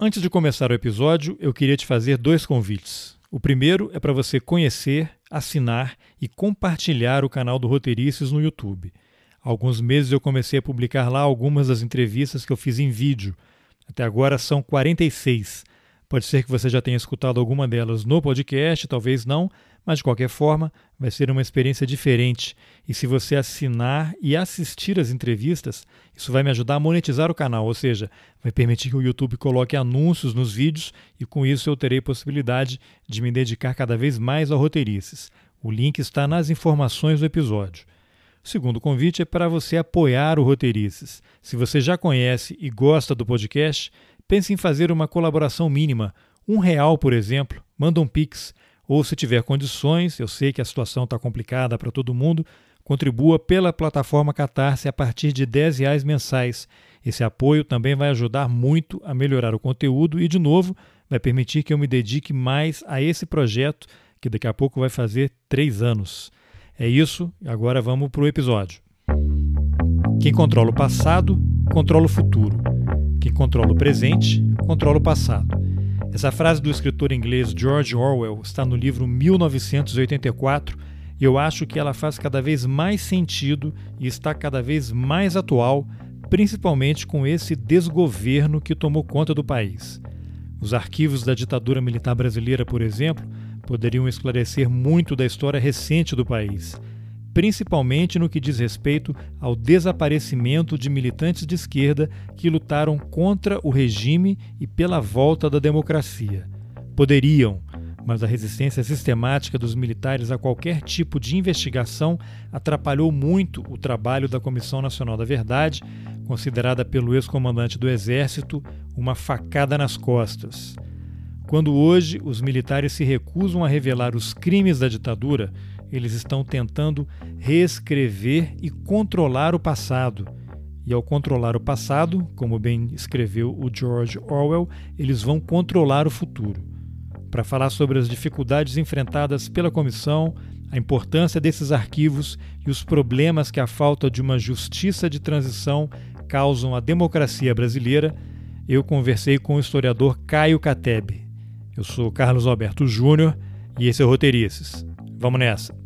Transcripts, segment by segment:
Antes de começar o episódio, eu queria te fazer dois convites. O primeiro é para você conhecer, assinar e compartilhar o canal do Roteirices no YouTube. Há alguns meses eu comecei a publicar lá algumas das entrevistas que eu fiz em vídeo. Até agora são 46. Pode ser que você já tenha escutado alguma delas no podcast, talvez não, mas de qualquer forma, vai ser uma experiência diferente. E se você assinar e assistir as entrevistas, isso vai me ajudar a monetizar o canal, ou seja, vai permitir que o YouTube coloque anúncios nos vídeos e com isso eu terei possibilidade de me dedicar cada vez mais ao roteirices. O link está nas informações do episódio. O segundo convite é para você apoiar o Roteirices. Se você já conhece e gosta do podcast, pense em fazer uma colaboração mínima, um real, por exemplo, manda um pix ou se tiver condições, eu sei que a situação está complicada para todo mundo, contribua pela plataforma Catarse a partir de R$ reais mensais. Esse apoio também vai ajudar muito a melhorar o conteúdo e, de novo, vai permitir que eu me dedique mais a esse projeto que daqui a pouco vai fazer três anos. É isso, agora vamos para o episódio. Quem controla o passado, controla o futuro. Quem controla o presente, controla o passado. Essa frase do escritor inglês George Orwell está no livro 1984 e eu acho que ela faz cada vez mais sentido e está cada vez mais atual, principalmente com esse desgoverno que tomou conta do país. Os arquivos da ditadura militar brasileira, por exemplo, poderiam esclarecer muito da história recente do país principalmente no que diz respeito ao desaparecimento de militantes de esquerda que lutaram contra o regime e pela volta da democracia. Poderiam, mas a resistência sistemática dos militares a qualquer tipo de investigação atrapalhou muito o trabalho da Comissão Nacional da Verdade, considerada pelo ex-comandante do Exército uma facada nas costas. Quando hoje os militares se recusam a revelar os crimes da ditadura, eles estão tentando reescrever e controlar o passado. E ao controlar o passado, como bem escreveu o George Orwell, eles vão controlar o futuro. Para falar sobre as dificuldades enfrentadas pela comissão, a importância desses arquivos e os problemas que a falta de uma justiça de transição causam à democracia brasileira, eu conversei com o historiador Caio Catebe. Eu sou Carlos Alberto Júnior e esse é o Roteirices. Vamos nessa!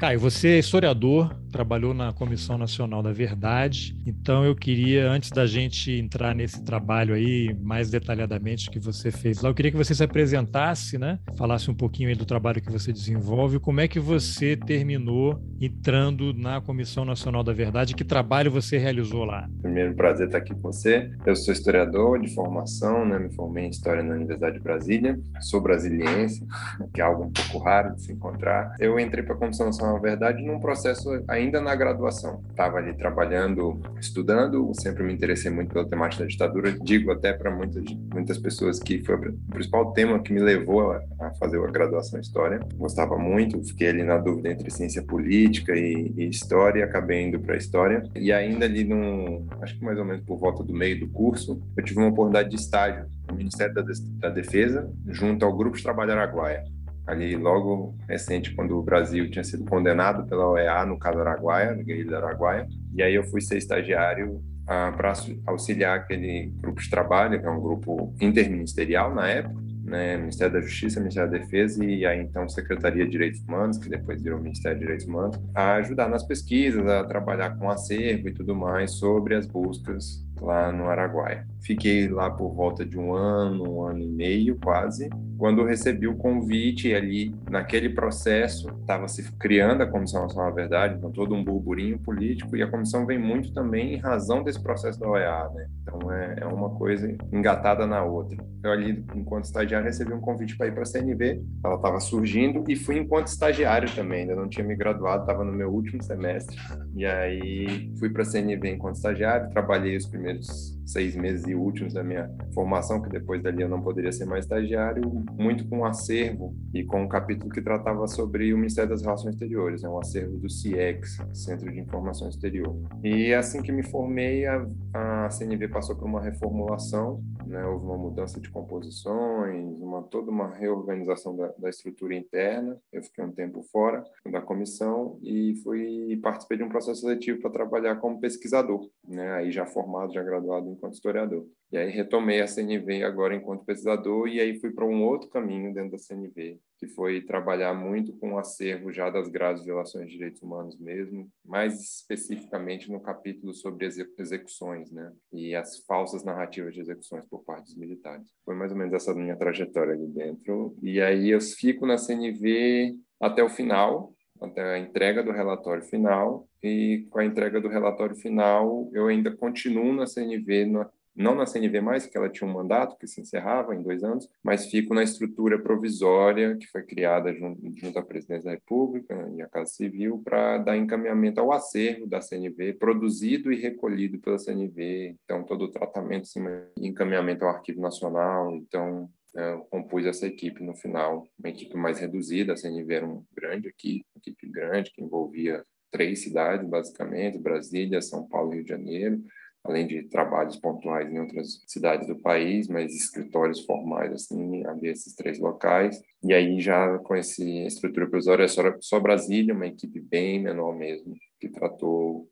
Caio, você é historiador, trabalhou na Comissão Nacional da Verdade, então eu queria, antes da gente entrar nesse trabalho aí mais detalhadamente que você fez lá, eu queria que você se apresentasse, né? Falasse um pouquinho aí do trabalho que você desenvolve, como é que você terminou entrando na Comissão Nacional da Verdade, que trabalho você realizou lá? Primeiro, prazer estar aqui com você. Eu sou historiador de formação, né? Me formei em História na Universidade de Brasília, sou brasiliense, que é algo um pouco raro de se encontrar. Eu entrei para a Comissão Nacional da Verdade num processo ainda na graduação. Estava ali trabalhando, estudando, sempre me interessei muito pela temática da ditadura. Digo até para muitas, muitas pessoas que foi o principal tema que me levou a, a fazer a graduação em História. Gostava muito, fiquei ali na dúvida entre ciência política e, e História, acabei indo para História. E ainda ali, num, acho que mais ou menos por volta do meio do curso, eu tive uma oportunidade de estágio no Ministério da, da Defesa, junto ao Grupo de Trabalho Araguaia ali logo recente, quando o Brasil tinha sido condenado pela OEA no caso Araguaia, no guerrilha do Araguaia. E aí eu fui ser estagiário ah, para auxiliar aquele grupo de trabalho, que é um grupo interministerial na época, né, Ministério da Justiça, Ministério da Defesa e aí então Secretaria de Direitos Humanos, que depois virou Ministério de Direitos Humanos, a ajudar nas pesquisas, a trabalhar com acervo e tudo mais sobre as buscas lá no Araguaia. Fiquei lá por volta de um ano, um ano e meio quase, quando recebi o convite ali, naquele processo, estava se criando a Comissão Nacional da Verdade, então todo um burburinho político, e a comissão vem muito também em razão desse processo da OEA, né? Então é, é uma coisa engatada na outra. Eu ali, enquanto estagiário, recebi um convite para ir para a CNV, ela estava surgindo, e fui enquanto estagiário também, ainda não tinha me graduado, estava no meu último semestre, e aí fui para a CNV enquanto estagiário, trabalhei os primeiros seis meses e últimos da minha formação, que depois dali eu não poderia ser mais estagiário, muito com o acervo e com um capítulo que tratava sobre o Ministério das Relações Exteriores, né, o acervo do CIEX, Centro de Informação Exterior. E assim que me formei, a, a CNV passou por uma reformulação, né, houve uma mudança de composições, uma, toda uma reorganização da, da estrutura interna. Eu fiquei um tempo fora da comissão e fui participei de um processo seletivo para trabalhar como pesquisador, né, aí já formado, já graduado em enquanto historiador. E aí retomei a CNV agora enquanto pesquisador e aí fui para um outro caminho dentro da CNV, que foi trabalhar muito com o acervo já das graves violações de direitos humanos mesmo, mais especificamente no capítulo sobre execuções, né? E as falsas narrativas de execuções por parte dos militares. Foi mais ou menos essa minha trajetória ali dentro. E aí eu fico na CNV até o final, até a entrega do relatório final, e com a entrega do relatório final, eu ainda continuo na CNV, na, não na CNV mais, que ela tinha um mandato que se encerrava em dois anos, mas fico na estrutura provisória que foi criada junto, junto à Presidência da República e à Casa Civil para dar encaminhamento ao acervo da CNV, produzido e recolhido pela CNV, então todo o tratamento, assim, encaminhamento ao Arquivo Nacional, então eu né, compus essa equipe no final, uma equipe mais reduzida, a CNV era um grande equipe, uma equipe grande que envolvia três cidades, basicamente, Brasília, São Paulo e Rio de Janeiro, além de trabalhos pontuais em outras cidades do país, mas escritórios formais, assim, havia esses três locais. E aí já com essa estrutura provisória, só, só Brasília, uma equipe bem menor mesmo, que tratou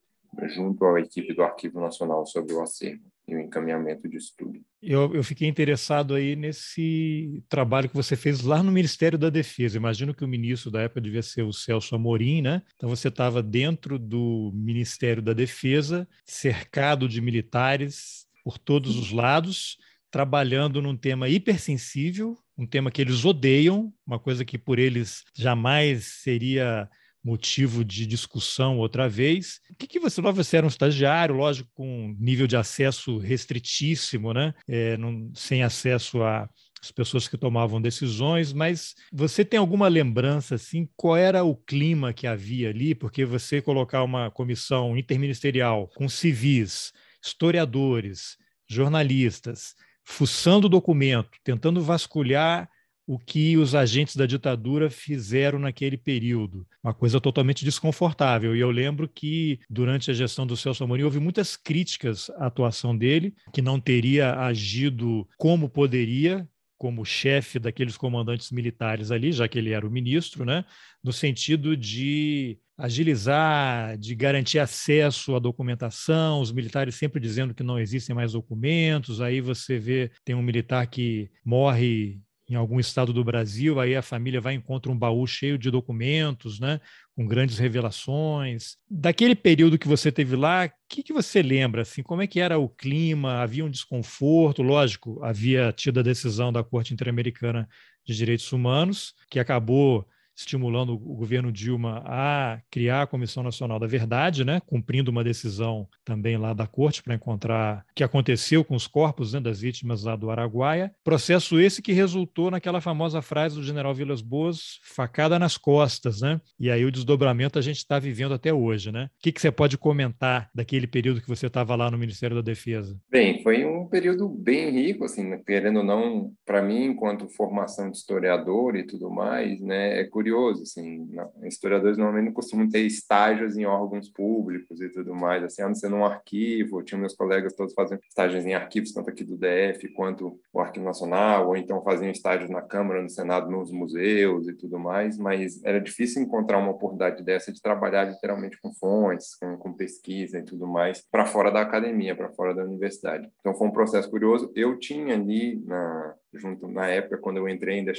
junto à equipe do Arquivo Nacional sobre o acervo e o encaminhamento de estudo. Eu, eu, fiquei interessado aí nesse trabalho que você fez lá no Ministério da Defesa. Imagino que o ministro da época devia ser o Celso Amorim, né? Então você estava dentro do Ministério da Defesa, cercado de militares por todos os lados, trabalhando num tema hipersensível, um tema que eles odeiam, uma coisa que por eles jamais seria motivo de discussão outra vez. O que, que você, você era um estagiário, lógico, com nível de acesso restritíssimo, né? É, não, sem acesso a as pessoas que tomavam decisões, mas você tem alguma lembrança assim, qual era o clima que havia ali? Porque você colocar uma comissão interministerial com civis, historiadores, jornalistas, fuçando o documento, tentando vasculhar o que os agentes da ditadura fizeram naquele período. Uma coisa totalmente desconfortável. E eu lembro que, durante a gestão do Celso Amorim, houve muitas críticas à atuação dele, que não teria agido como poderia, como chefe daqueles comandantes militares ali, já que ele era o ministro, né? no sentido de agilizar, de garantir acesso à documentação, os militares sempre dizendo que não existem mais documentos, aí você vê, tem um militar que morre em algum estado do Brasil, aí a família vai e encontra um baú cheio de documentos, né, com grandes revelações. Daquele período que você teve lá, o que, que você lembra? Assim, como é que era o clima? Havia um desconforto? Lógico, havia tido a decisão da Corte Interamericana de Direitos Humanos, que acabou estimulando o governo Dilma a criar a Comissão Nacional da Verdade, né, cumprindo uma decisão também lá da corte para encontrar o que aconteceu com os corpos né, das vítimas lá do Araguaia. Processo esse que resultou naquela famosa frase do general Vilas Boas, facada nas costas, né? E aí o desdobramento a gente está vivendo até hoje, né? O que, que você pode comentar daquele período que você estava lá no Ministério da Defesa? Bem, foi um período bem rico, assim, querendo ou não, para mim, enquanto formação de historiador e tudo mais, né, é curioso curioso, assim, historiadores normalmente não costumam ter estágios em órgãos públicos e tudo mais, assim, a não ser num arquivo, tinha meus colegas todos fazendo estágios em arquivos, tanto aqui do DF quanto o Arquivo Nacional, ou então faziam estágios na Câmara, no Senado, nos museus e tudo mais, mas era difícil encontrar uma oportunidade dessa de trabalhar literalmente com fontes, com, com pesquisa e tudo mais, para fora da academia, para fora da universidade. Então foi um processo curioso. Eu tinha ali na junto na época quando eu entrei ainda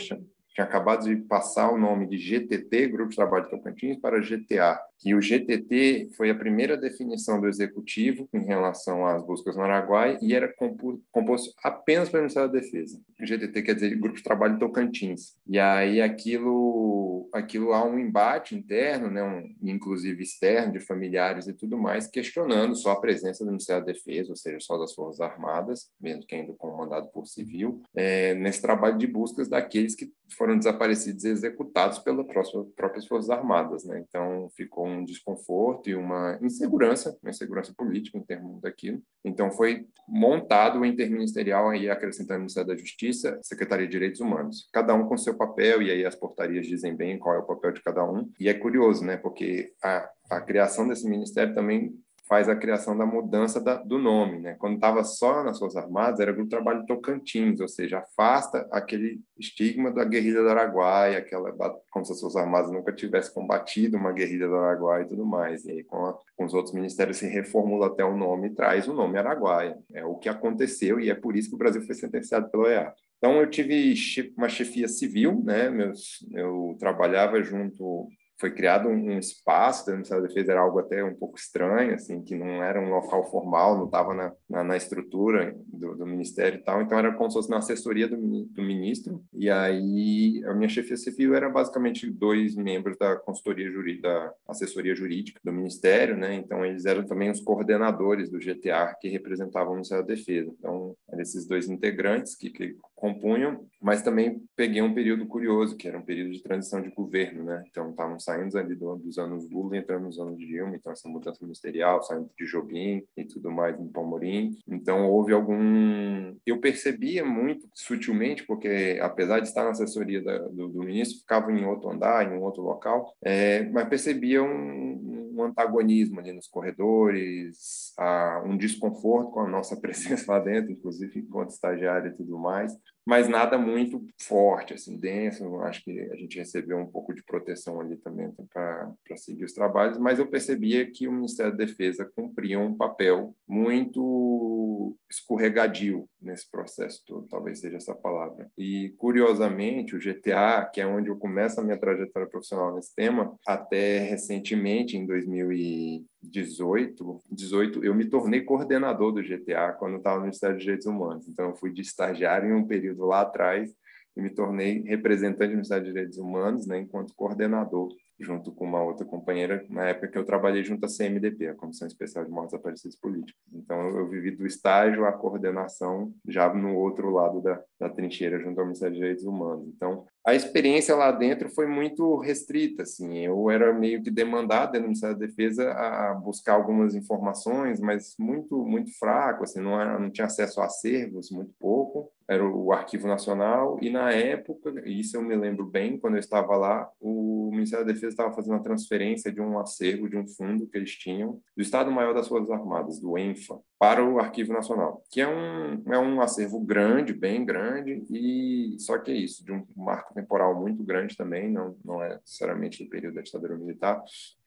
tinha acabado de passar o nome de GTT, Grupo de Trabalho de Tocantins, para GTA. E o GTT foi a primeira definição do executivo em relação às buscas no Araguai e era composto apenas pelo Ministério da Defesa. O GTT quer dizer Grupo de Trabalho Tocantins. E aí aquilo, aquilo há um embate interno, né, um, inclusive externo, de familiares e tudo mais, questionando só a presença do Ministério da Defesa, ou seja, só das Forças Armadas, mesmo que ainda comandado por civil, é, nesse trabalho de buscas daqueles que foram desaparecidos e executados pelas próprias Forças Armadas. Né? Então, ficou um desconforto e uma insegurança, uma insegurança política em termos daquilo. Então, foi montado o interministerial, aí acrescentando o Ministério da Justiça, Secretaria de Direitos Humanos. Cada um com seu papel, e aí as portarias dizem bem qual é o papel de cada um. E é curioso, né? porque a, a criação desse ministério também faz a criação da mudança da, do nome, né? Quando estava só nas Forças Armadas, era Grupo Trabalho Tocantins, ou seja, afasta aquele estigma da guerrilha do Araguaia, aquela como se as Forças Armadas nunca tivessem combatido uma guerrilha do Araguaia e tudo mais. E aí, com, a, com os outros ministérios, se reformula até o nome e traz o nome Araguaia. É o que aconteceu e é por isso que o Brasil foi sentenciado pelo EA. Então, eu tive uma chefia civil, né? Eu trabalhava junto foi criado um, espaço do Ministério da Defesa, era algo até um pouco estranho, assim, que não era um local formal, não estava na, na, na, estrutura do, do, Ministério e tal, então era como se fosse na assessoria do, do ministro, e aí a minha chefia civil era basicamente dois membros da consultoria jurídica, da assessoria jurídica do Ministério, né, então eles eram também os coordenadores do GTA que representavam o Ministério da Defesa, então eram esses dois integrantes que, que compunham, mas também peguei um período curioso, que era um período de transição de governo, né? Então, estávamos saindo ali do, dos anos Lula, entrando nos anos Dilma, então essa mudança ministerial, saindo de Jobim e tudo mais no Palmorim. Então, houve algum... Eu percebia muito sutilmente, porque apesar de estar na assessoria da, do, do, ministro, ficava em outro andar, em um outro local, é, mas percebia um, um antagonismo ali nos corredores, um desconforto com a nossa presença lá dentro, inclusive enquanto estagiário e tudo mais mas nada muito forte, assim, denso. Acho que a gente recebeu um pouco de proteção ali também para seguir os trabalhos, mas eu percebia que o Ministério da Defesa cumpria um papel muito escorregadio nesse processo todo, talvez seja essa palavra. E, curiosamente, o GTA, que é onde eu começo a minha trajetória profissional nesse tema, até recentemente, em 2018, 18, eu me tornei coordenador do GTA quando estava no Ministério dos Direitos Humanos. Então, eu fui de estagiário em um período lá atrás e me tornei representante do Ministério dos Direitos Humanos, né, enquanto coordenador junto com uma outra companheira, na época que eu trabalhei junto à CMDP, a Comissão Especial de Mortes Aparecidas Políticas. Então, eu, eu vivi do estágio à coordenação já no outro lado da, da trincheira, junto ao Ministério dos Direitos Humanos. Então, a experiência lá dentro foi muito restrita, assim, eu era meio que demandado do Ministério da Defesa a buscar algumas informações, mas muito, muito fraco, assim, não, era, não tinha acesso a acervos, muito pouco, era o Arquivo Nacional, e na época, isso eu me lembro bem, quando eu estava lá, o Ministério da Defesa estava fazendo a transferência de um acervo, de um fundo que eles tinham, do Estado-Maior das Forças Armadas, do ENFA, para o Arquivo Nacional, que é um, é um acervo grande, bem grande, e só que é isso, de um marco temporal muito grande também, não, não é necessariamente do período da ditadura militar,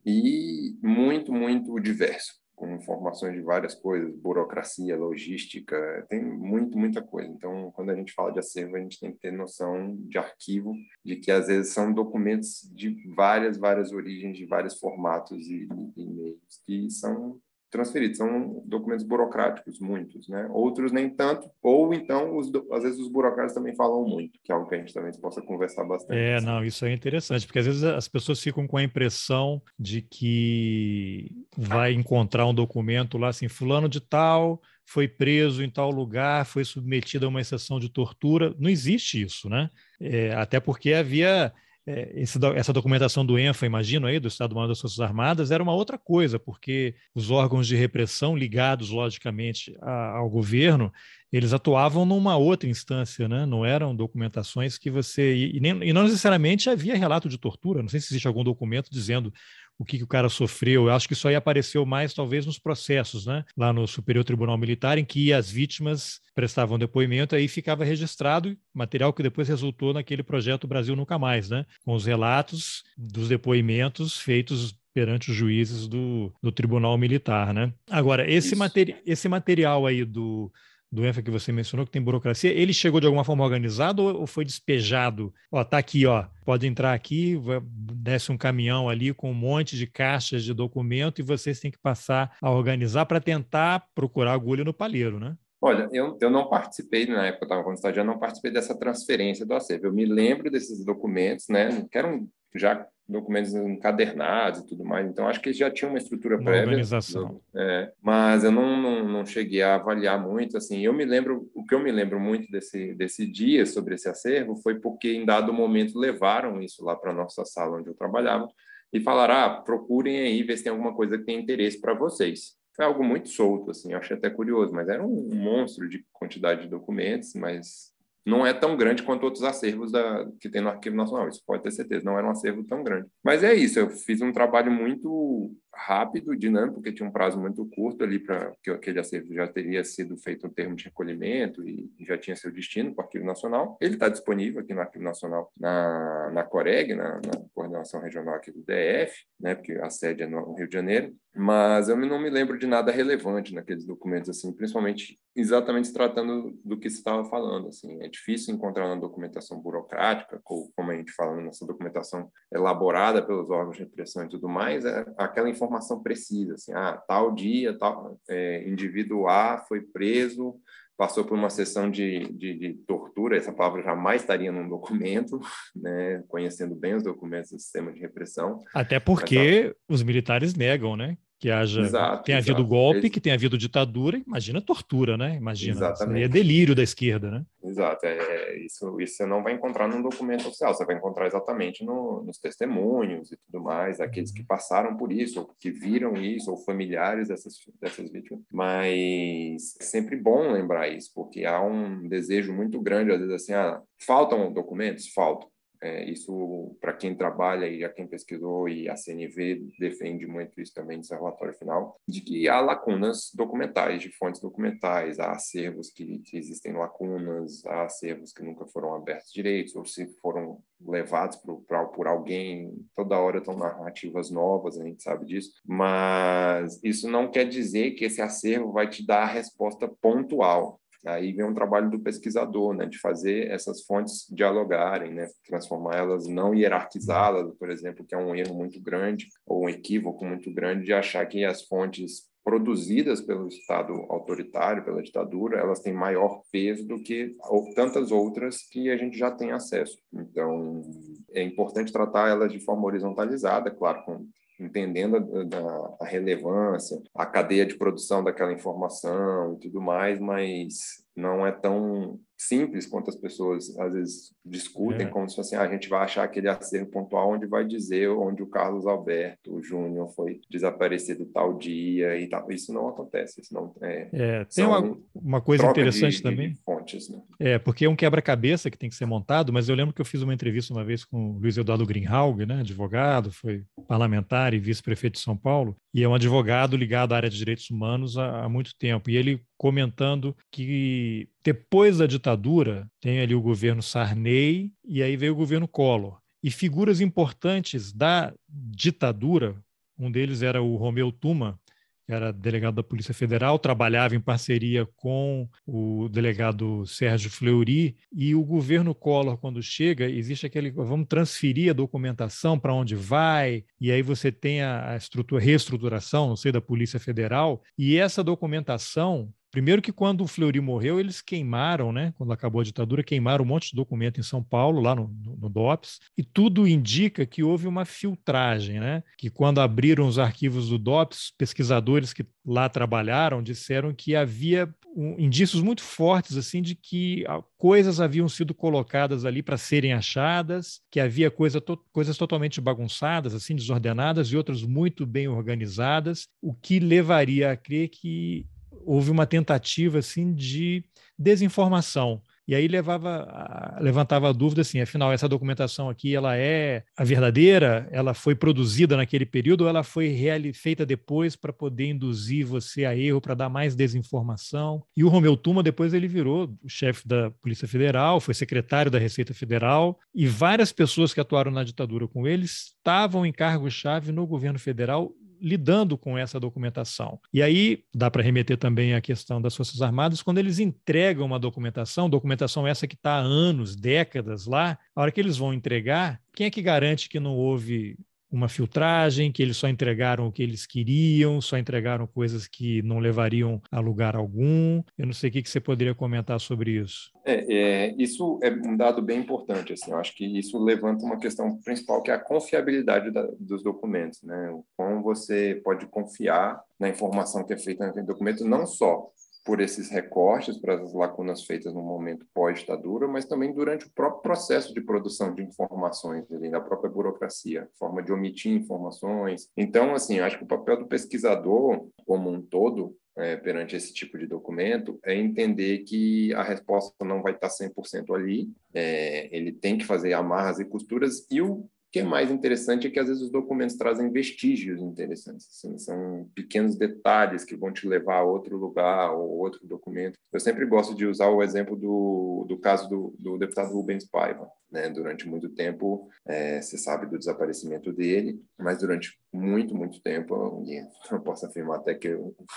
e muito, muito diverso com informações de várias coisas, burocracia, logística, tem muito, muita coisa. Então, quando a gente fala de acervo, a gente tem que ter noção de arquivo, de que às vezes são documentos de várias, várias origens, de vários formatos e, e meios, que são transferidos. São documentos burocráticos, muitos, né? Outros nem tanto, ou então, os, às vezes, os burocratas também falam muito, que é algo que a gente também possa conversar bastante. É, assim. não, isso é interessante, porque às vezes as pessoas ficam com a impressão de que vai encontrar um documento lá assim, fulano de tal foi preso em tal lugar, foi submetido a uma exceção de tortura. Não existe isso, né? É, até porque havia esse, essa documentação do ENFA, imagino aí, do Estado-Maior das Forças Armadas, era uma outra coisa, porque os órgãos de repressão, ligados, logicamente, a, ao governo, eles atuavam numa outra instância, né? não eram documentações que você. E, nem, e não necessariamente havia relato de tortura, não sei se existe algum documento dizendo o que, que, o cara sofreu. Eu acho que isso aí apareceu mais, talvez, nos processos, né? Lá no Superior Tribunal Militar, em que as vítimas prestavam depoimento, aí ficava registrado material que depois resultou naquele projeto Brasil Nunca Mais, né? Com os relatos dos depoimentos feitos perante os juízes do, do Tribunal Militar, né? Agora, esse, materi esse material aí do do ENFA que você mencionou, que tem burocracia, ele chegou de alguma forma organizado ou foi despejado? Ó, tá aqui, ó, pode entrar aqui, desce um caminhão ali com um monte de caixas de documento e vocês têm que passar a organizar para tentar procurar agulha no palheiro, né? Olha, eu, eu não participei, na época eu estava como estagiário, não participei dessa transferência do acervo. Eu me lembro desses documentos, né, que eram já documentos encadernados e tudo mais. Então, acho que já tinham uma estrutura uma prévia. Organização. É, mas eu não, não, não, cheguei a avaliar muito. Assim, eu me lembro, o que eu me lembro muito desse, desse dia sobre esse acervo foi porque, em dado momento, levaram isso lá para a nossa sala onde eu trabalhava e falaram: ah, procurem aí ver se tem alguma coisa que tem interesse para vocês. Foi algo muito solto, assim, eu achei até curioso, mas era um monstro de quantidade de documentos, mas não é tão grande quanto outros acervos da, que tem no Arquivo Nacional, isso pode ter certeza, não era um acervo tão grande. Mas é isso, eu fiz um trabalho muito rápido, dinâmico, porque tinha um prazo muito curto ali para que aquele acervo já teria sido feito um termo de recolhimento e já tinha seu destino para o Arquivo Nacional. Ele está disponível aqui no Arquivo Nacional, na, na Coreg, na, na Coordenação Regional aqui do DF, né, porque a sede é no Rio de Janeiro, mas eu não me lembro de nada relevante naqueles documentos, assim, principalmente exatamente se tratando do que você estava falando, assim, é difícil encontrar uma documentação burocrática, como a gente fala nessa documentação elaborada pelos órgãos de repressão e tudo mais, é aquela informação precisa, assim, ah, tal dia, tal é, indivíduo A foi preso passou por uma sessão de, de, de, tortura, essa palavra jamais estaria num documento, né, conhecendo bem os documentos do sistema de repressão. Até porque os militares negam, né? Que haja, exato, tenha exato. havido golpe, que tenha havido ditadura, imagina tortura, né? Imagina, Exatamente. é delírio da esquerda, né? Exato, é, é, isso, isso você não vai encontrar num documento oficial, você vai encontrar exatamente no, nos testemunhos e tudo mais, aqueles que passaram por isso, ou que viram isso, ou familiares dessas, dessas vítimas. Mas é sempre bom lembrar isso, porque há um desejo muito grande, às vezes assim, ah, faltam documentos? Faltam. É, isso, para quem trabalha e a quem pesquisou, e a CNV defende muito isso também nesse relatório final, de que há lacunas documentais, de fontes documentais, há acervos que, que existem lacunas, há acervos que nunca foram abertos direitos, ou se foram levados por, por alguém, toda hora estão narrativas novas, a gente sabe disso, mas isso não quer dizer que esse acervo vai te dar a resposta pontual Aí vem um trabalho do pesquisador, né, de fazer essas fontes dialogarem, né, transformá-las, não hierarquizá-las, por exemplo, que é um erro muito grande ou um equívoco muito grande de achar que as fontes produzidas pelo Estado autoritário, pela ditadura, elas têm maior peso do que tantas outras que a gente já tem acesso. Então, é importante tratar elas de forma horizontalizada, claro, com entendendo a, a, relevância, a cadeia de produção daquela informação e tudo mais, mas não é tão simples quanto as pessoas às vezes discutem, é. como se fosse assim, ah, a gente vai achar aquele acervo pontual onde vai dizer onde o Carlos Alberto Júnior foi desaparecido tal dia e tal. Isso não acontece, isso não é. é tem uma, uma coisa interessante de, também. De fontes, né? É, porque é um quebra-cabeça que tem que ser montado, mas eu lembro que eu fiz uma entrevista uma vez com o Luiz Eduardo Greenhalg, né, advogado, foi parlamentar e vice-prefeito de São Paulo, e é um advogado ligado à área de direitos humanos há, há muito tempo. E ele comentando que depois da ditadura tem ali o governo Sarney e aí veio o governo Collor. E figuras importantes da ditadura, um deles era o Romeu Tuma, que era delegado da Polícia Federal, trabalhava em parceria com o delegado Sérgio Fleury, e o governo Collor, quando chega, existe aquele, vamos transferir a documentação para onde vai, e aí você tem a, estrutura, reestruturação, não sei, da Polícia Federal, e essa documentação Primeiro que quando o Fleury morreu, eles queimaram, né? Quando acabou a ditadura, queimaram um monte de documento em São Paulo, lá no, no, no, DOPS, e tudo indica que houve uma filtragem, né? Que quando abriram os arquivos do DOPS, pesquisadores que lá trabalharam disseram que havia um, indícios muito fortes assim de que coisas haviam sido colocadas ali para serem achadas, que havia coisa to, coisas totalmente bagunçadas, assim desordenadas e outras muito bem organizadas, o que levaria a crer que houve uma tentativa assim de desinformação. E aí levava, levantava a dúvida assim, afinal, essa documentação aqui, ela é a verdadeira? Ela foi produzida naquele período ou ela foi feita depois para poder induzir você a erro, para dar mais desinformação? E o Romeu Tuma, depois ele virou chefe da Polícia Federal, foi secretário da Receita Federal, e várias pessoas que atuaram na ditadura com ele estavam em cargo-chave no governo federal lidando com essa documentação. E aí dá para remeter também à questão das Forças Armadas, quando eles entregam uma documentação, documentação essa que está há anos, décadas lá, a hora que eles vão entregar, quem é que garante que não houve uma filtragem, que eles só entregaram o que eles queriam, só entregaram coisas que não levariam a lugar algum. Eu não sei o que você poderia comentar sobre isso. É, é, isso é um dado bem importante. Assim, eu acho que isso levanta uma questão principal, que é a confiabilidade da, dos documentos. Né? Como você pode confiar na informação que é feita naquele documento, não só por esses recortes, para as lacunas feitas no momento pós-ditadura, mas também durante o próprio processo de produção de informações, da própria burocracia, forma de omitir informações. Então, assim, acho que o papel do pesquisador como um todo é, perante esse tipo de documento é entender que a resposta não vai estar 100% ali, é, ele tem que fazer amarras e costuras, e o que é mais interessante é que às vezes os documentos trazem vestígios interessantes, assim, são pequenos detalhes que vão te levar a outro lugar ou outro documento. Eu sempre gosto de usar o exemplo do, do caso do, do deputado Rubens Paiva. Né? Durante muito tempo, é, se sabe do desaparecimento dele, mas durante muito, muito tempo, e eu posso afirmar até que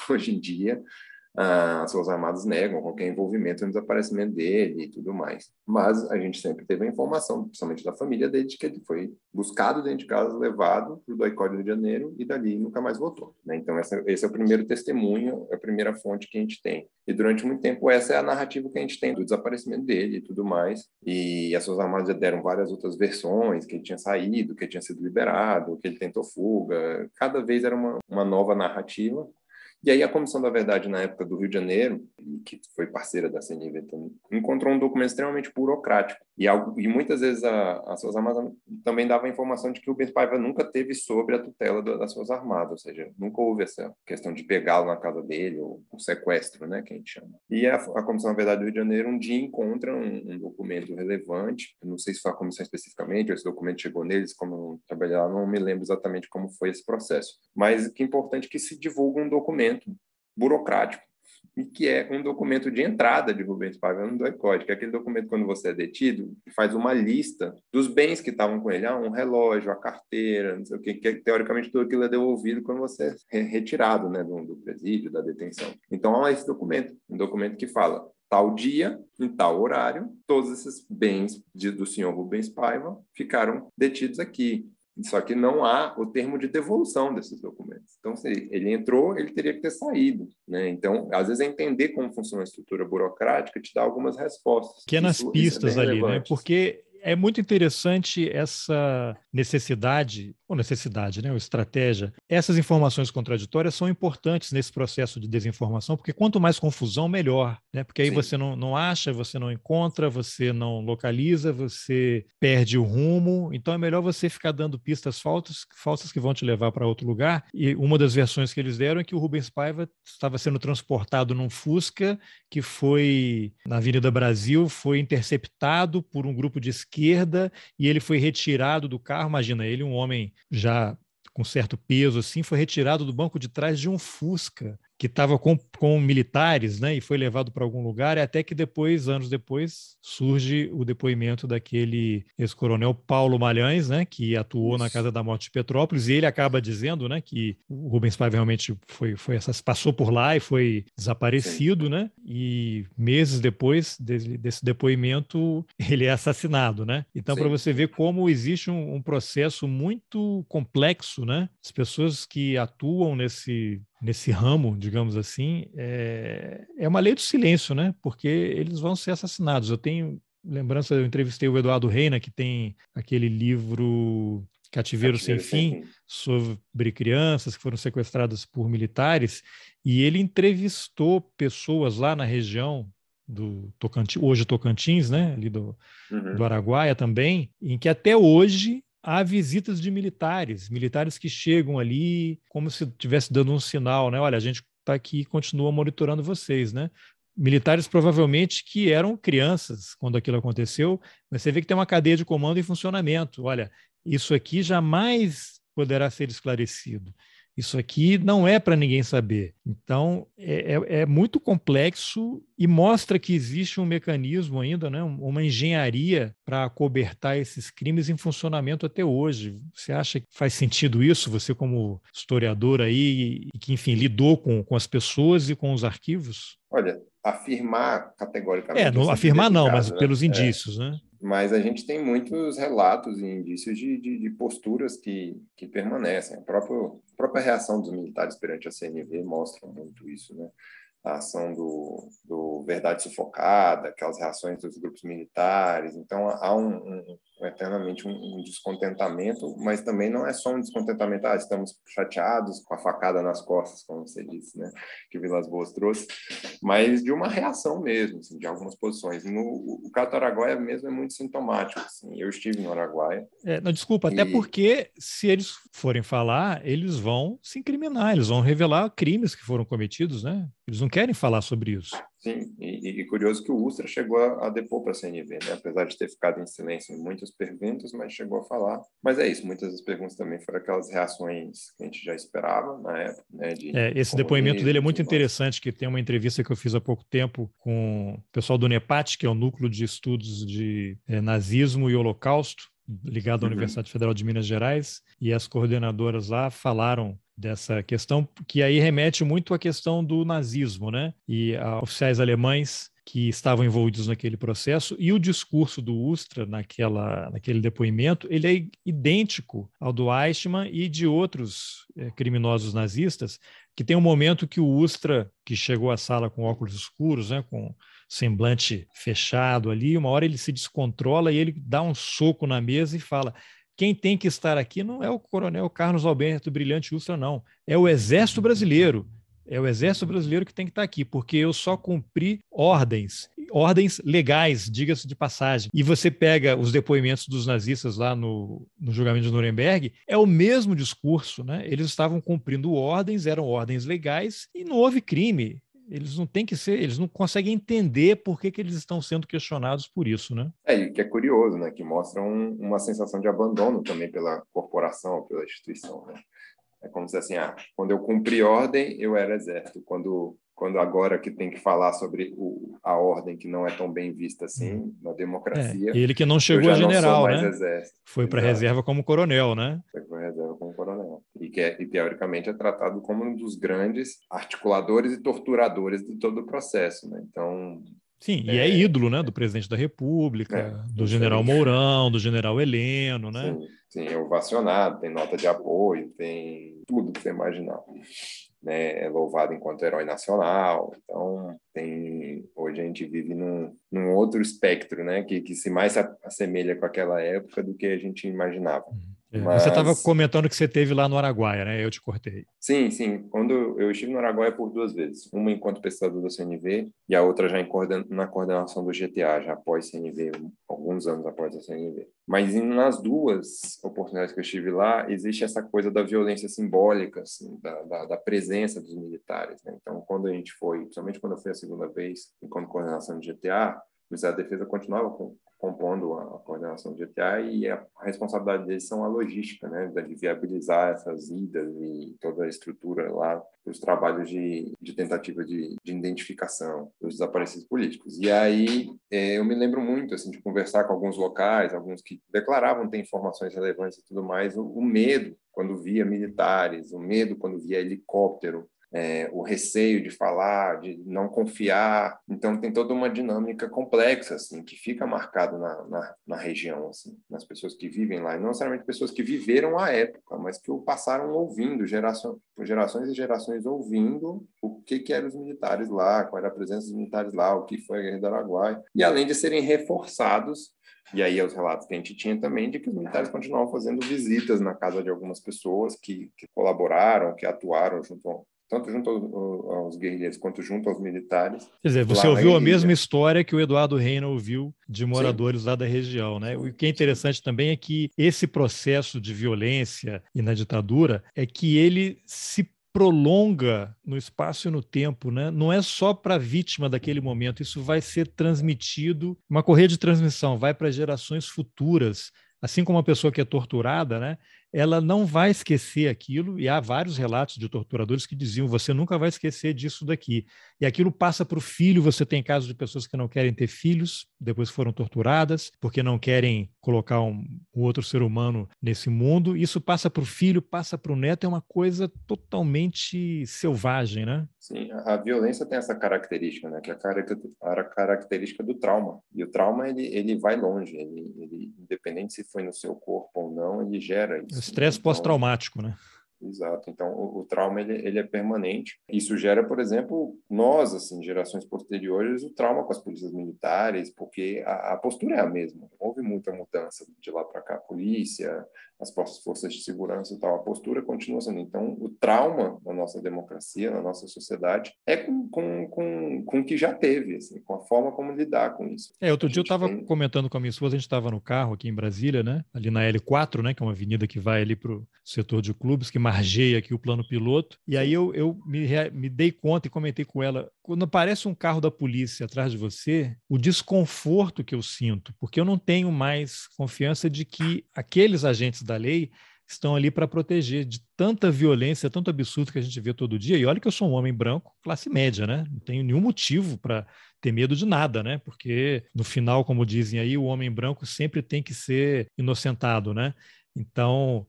hoje em dia, as Forças Armadas negam qualquer envolvimento no desaparecimento dele e tudo mais. Mas a gente sempre teve a informação, principalmente da família dele, de que ele foi buscado dentro de casa, levado para o DOI de Rio de Janeiro e dali nunca mais voltou. Né? Então, essa, esse é o primeiro testemunho, é a primeira fonte que a gente tem. E durante muito tempo, essa é a narrativa que a gente tem do desaparecimento dele e tudo mais. E as Forças Armadas já deram várias outras versões, que ele tinha saído, que ele tinha sido liberado, que ele tentou fuga. Cada vez era uma, uma nova narrativa. E aí a Comissão da Verdade, na época do Rio de Janeiro, que foi parceira da CNV também, encontrou um documento extremamente burocrático. E, algo, e muitas vezes a, as Forças Armadas também dava a informação de que o Rubens Paiva nunca teve sobre a tutela do, das Forças Armadas, ou seja, nunca houve essa questão de pegá-lo na casa dele, ou sequestro, né, que a gente chama. E a, a Comissão da Verdade do Rio de Janeiro um dia encontra um, um documento relevante, não sei se foi a comissão especificamente, ou esse documento chegou neles, como eu trabalhei lá, não me lembro exatamente como foi esse processo. Mas que é importante é que se divulga um documento burocrático e que é um documento de entrada de Rubens Paiva no DOI-CODE, que é aquele documento quando você é detido, faz uma lista dos bens que estavam com ele, ah, um relógio, a carteira, não sei o que, que teoricamente tudo aquilo é devolvido quando você é retirado né, do, do presídio, da detenção. Então há esse documento, um documento que fala tal dia, em tal horário, todos esses bens de, do senhor Rubens Paiva ficaram detidos aqui. Só que não há o termo de devolução desses documentos. Então, se ele entrou, ele teria que ter saído. Né? Então, às vezes, é entender como funciona a estrutura burocrática te dá algumas respostas. Pequenas isso, pistas é ali, né? Porque é muito interessante essa necessidade, ou necessidade, né, ou estratégia. Essas informações contraditórias são importantes nesse processo de desinformação, porque quanto mais confusão, melhor, né? Porque aí Sim. você não, não acha, você não encontra, você não localiza, você perde o rumo. Então é melhor você ficar dando pistas falsas, falsas que vão te levar para outro lugar. E uma das versões que eles deram é que o Rubens Paiva estava sendo transportado num Fusca que foi na Avenida Brasil, foi interceptado por um grupo de esquerda esquerda e ele foi retirado do carro. Imagina, ele, um homem já com certo peso, assim, foi retirado do banco de trás de um Fusca que estava com, com militares, né, e foi levado para algum lugar, até que depois, anos depois, surge o depoimento daquele ex-coronel Paulo Malhães, né, que atuou Isso. na Casa da Morte de Petrópolis, e ele acaba dizendo, né, que o Rubens Paiva realmente foi, foi passou por lá e foi desaparecido, Sim. né, e meses depois desse, desse, depoimento ele é assassinado, né. Então, para você ver como existe um, um processo muito complexo, né, as pessoas que atuam nesse nesse ramo, digamos assim, é, é uma lei do silêncio, né? Porque eles vão ser assassinados. Eu tenho lembrança, eu entrevistei o Eduardo Reina, que tem aquele livro Cativeiro, Cativeiro Sem, Fim, Fim, sobre crianças que foram sequestradas por militares, e ele entrevistou pessoas lá na região do Tocantins, hoje Tocantins, né, ali do, uhum. do Araguaia também, em que até hoje há visitas de militares, militares que chegam ali como se estivesse dando um sinal, né? Olha, a gente está aqui e continua monitorando vocês, né? Militares provavelmente que eram crianças quando aquilo aconteceu, mas você vê que tem uma cadeia de comando em funcionamento. Olha, isso aqui jamais poderá ser esclarecido. Isso aqui não é para ninguém saber. Então, é, é, é, muito complexo e mostra que existe um mecanismo ainda, né, uma engenharia para cobertar esses crimes em funcionamento até hoje. Você acha que faz sentido isso? Você, como historiador aí, que, enfim, lidou com, com as pessoas e com os arquivos? Olha, afirmar categoricamente. É, não, afirmar não, mas né? pelos é. indícios, é. né? mas a gente tem muitos relatos e indícios de, de, de posturas que, que permanecem. A própria, a própria reação dos militares perante a CNV mostra muito isso, né? A ação do, do Verdade Sufocada, aquelas reações dos grupos militares. Então, há um, um eternamente um, um, descontentamento, mas também não é só um descontentamento, ah, estamos chateados com a facada nas costas, como você disse, né, que Vilas Boas trouxe, mas de uma reação mesmo, assim, de algumas posições. No, o caso Araguaia mesmo é muito sintomático, assim, eu estive no Araguaia. É, não, desculpa, e... até porque se eles forem falar, eles vão se incriminar, eles vão revelar crimes que foram cometidos, né? Eles não querem falar sobre isso. Sim, e, e curioso que o Ustra chegou a, a depor para a CNV, né? apesar de ter ficado em silêncio em muitas perguntas, mas chegou a falar. Mas é isso, muitas das perguntas também foram aquelas reações que a gente já esperava na época. Né? De é, esse depoimento dele é muito interessante, que tem uma entrevista que eu fiz há pouco tempo com o pessoal do NEPAT, que é o Núcleo de Estudos de é, Nazismo e Holocausto, ligado à uhum. Universidade Federal de Minas Gerais, e as coordenadoras lá falaram dessa questão, que aí remete muito à questão do nazismo, né? E a oficiais alemães que estavam envolvidos naquele processo e o discurso do Ustra naquela, naquele depoimento ele é idêntico ao do Eichmann e de outros é, criminosos nazistas que tem um momento que o Ustra que chegou à sala com óculos escuros né com semblante fechado ali uma hora ele se descontrola e ele dá um soco na mesa e fala quem tem que estar aqui não é o coronel Carlos Alberto Brilhante Ustra, não. É o Exército Brasileiro. É o Exército Brasileiro que tem que estar aqui, porque eu só cumpri ordens, ordens legais, diga-se de passagem. E você pega os depoimentos dos nazistas lá no, no julgamento de Nuremberg, é o mesmo discurso, né? Eles estavam cumprindo ordens, eram ordens legais e não houve crime eles não têm que ser, eles não conseguem entender por que, que eles estão sendo questionados por isso, né? É, e que é curioso, né? Que mostra um, uma sensação de abandono também pela corporação, pela instituição, né? É como se assim, ah, quando eu cumpri ordem, eu era exército. Quando quando agora que tem que falar sobre o, a ordem que não é tão bem vista assim uhum. na democracia. É, ele que não chegou a general, né? Exército. Foi para reserva como coronel, né? Foi para reserva como coronel. E que é, e, teoricamente é tratado como um dos grandes articuladores e torturadores de todo o processo, né? Então, Sim, é, e é ídolo, né, do presidente da República, é, do general Mourão, do general Heleno, né? Sim, sim, é ovacionado, tem nota de apoio, tem tudo que você imaginar né, é louvado enquanto herói nacional. Então, tem, hoje a gente vive num, num outro espectro, né, que, que se mais assemelha com aquela época do que a gente imaginava. Uhum. É, Mas... Você estava comentando que você teve lá no Araguaia, né? Eu te cortei. Sim, sim. Quando eu estive no Araguaia por duas vezes, uma enquanto pesquisador da CNV e a outra já coorden... na coordenação do GTA, já após CNV, alguns anos após a CNV. Mas nas duas oportunidades que eu estive lá, existe essa coisa da violência simbólica, assim, da, da, da presença dos militares. Né? Então, quando a gente foi, principalmente quando eu fui a segunda vez, enquanto coordenação do GTA, o Ministério da Defesa continuava com compondo a, coordenação do GTA e a responsabilidade deles são a logística, né, de viabilizar essas idas e toda a estrutura lá os trabalhos de, de tentativa de, de, identificação dos desaparecidos políticos. E aí é, eu me lembro muito assim de conversar com alguns locais, alguns que declaravam ter informações relevantes e tudo mais, o, o medo quando via militares, o medo quando via helicóptero é, o receio de falar, de não confiar. Então, tem toda uma dinâmica complexa, assim, que fica marcada na, na, na, região, assim, nas pessoas que vivem lá. E não necessariamente pessoas que viveram a época, mas que o passaram ouvindo, geração, gerações e gerações ouvindo o que, que eram os militares lá, qual era a presença dos militares lá, o que foi a Guerra do Araguai. E além de serem reforçados e aí os relatos que a gente tinha também de que os militares continuavam fazendo visitas na casa de algumas pessoas que, que colaboraram, que atuaram junto tanto junto aos, guerrilheiros quanto junto aos militares. Quer dizer, você ouviu a mesma história que o Eduardo Reina ouviu de moradores Sim. lá da região, né? O que é interessante também é que esse processo de violência e na ditadura é que ele se prolonga no espaço e no tempo, né? Não é só para a vítima daquele momento, isso vai ser transmitido, uma correia de transmissão, vai para gerações futuras. Assim como uma pessoa que é torturada, né? Ela não vai esquecer aquilo, e há vários relatos de torturadores que diziam: você nunca vai esquecer disso daqui. E aquilo passa para o filho. Você tem casos de pessoas que não querem ter filhos, depois foram torturadas, porque não querem colocar um, um outro ser humano nesse mundo. Isso passa para o filho, passa para o neto, é uma coisa totalmente selvagem, né? Sim, a violência tem essa característica, né? Que é a característica do trauma. E o trauma, ele, ele vai longe, ele, ele, independente se foi no seu corpo ou não, ele gera isso. Estresse então, pós-traumático, né? exato. Então, o, o trauma ele, ele, é permanente. Isso gera, por exemplo, nós, assim, gerações posteriores, o trauma com as polícias militares, porque a, a postura é a mesma. Houve muita mudança de lá para cá, polícia, as forças de segurança e tal. A postura continua sendo. Então, o trauma na nossa democracia, na nossa sociedade, é com, com, com, com o que já teve, assim, com a forma como lidar com isso. É, outro dia eu estava tem... comentando com a minha esposa, a gente estava no carro aqui em Brasília, né? Ali na L4, né? Que é uma avenida que vai ali para o setor de clubes, que margeia aqui o plano piloto. E aí eu, eu me, me dei conta e comentei com ela, quando aparece um carro da polícia atrás de você, o desconforto que eu sinto, porque eu não tenho mais confiança de que aqueles agentes da lei estão ali para proteger de tanta violência, tanto absurdo que a gente vê todo dia. E olha que eu sou um homem branco, classe média, né? Não tenho nenhum motivo para ter medo de nada, né? Porque no final, como dizem aí, o homem branco sempre tem que ser inocentado, né? Então,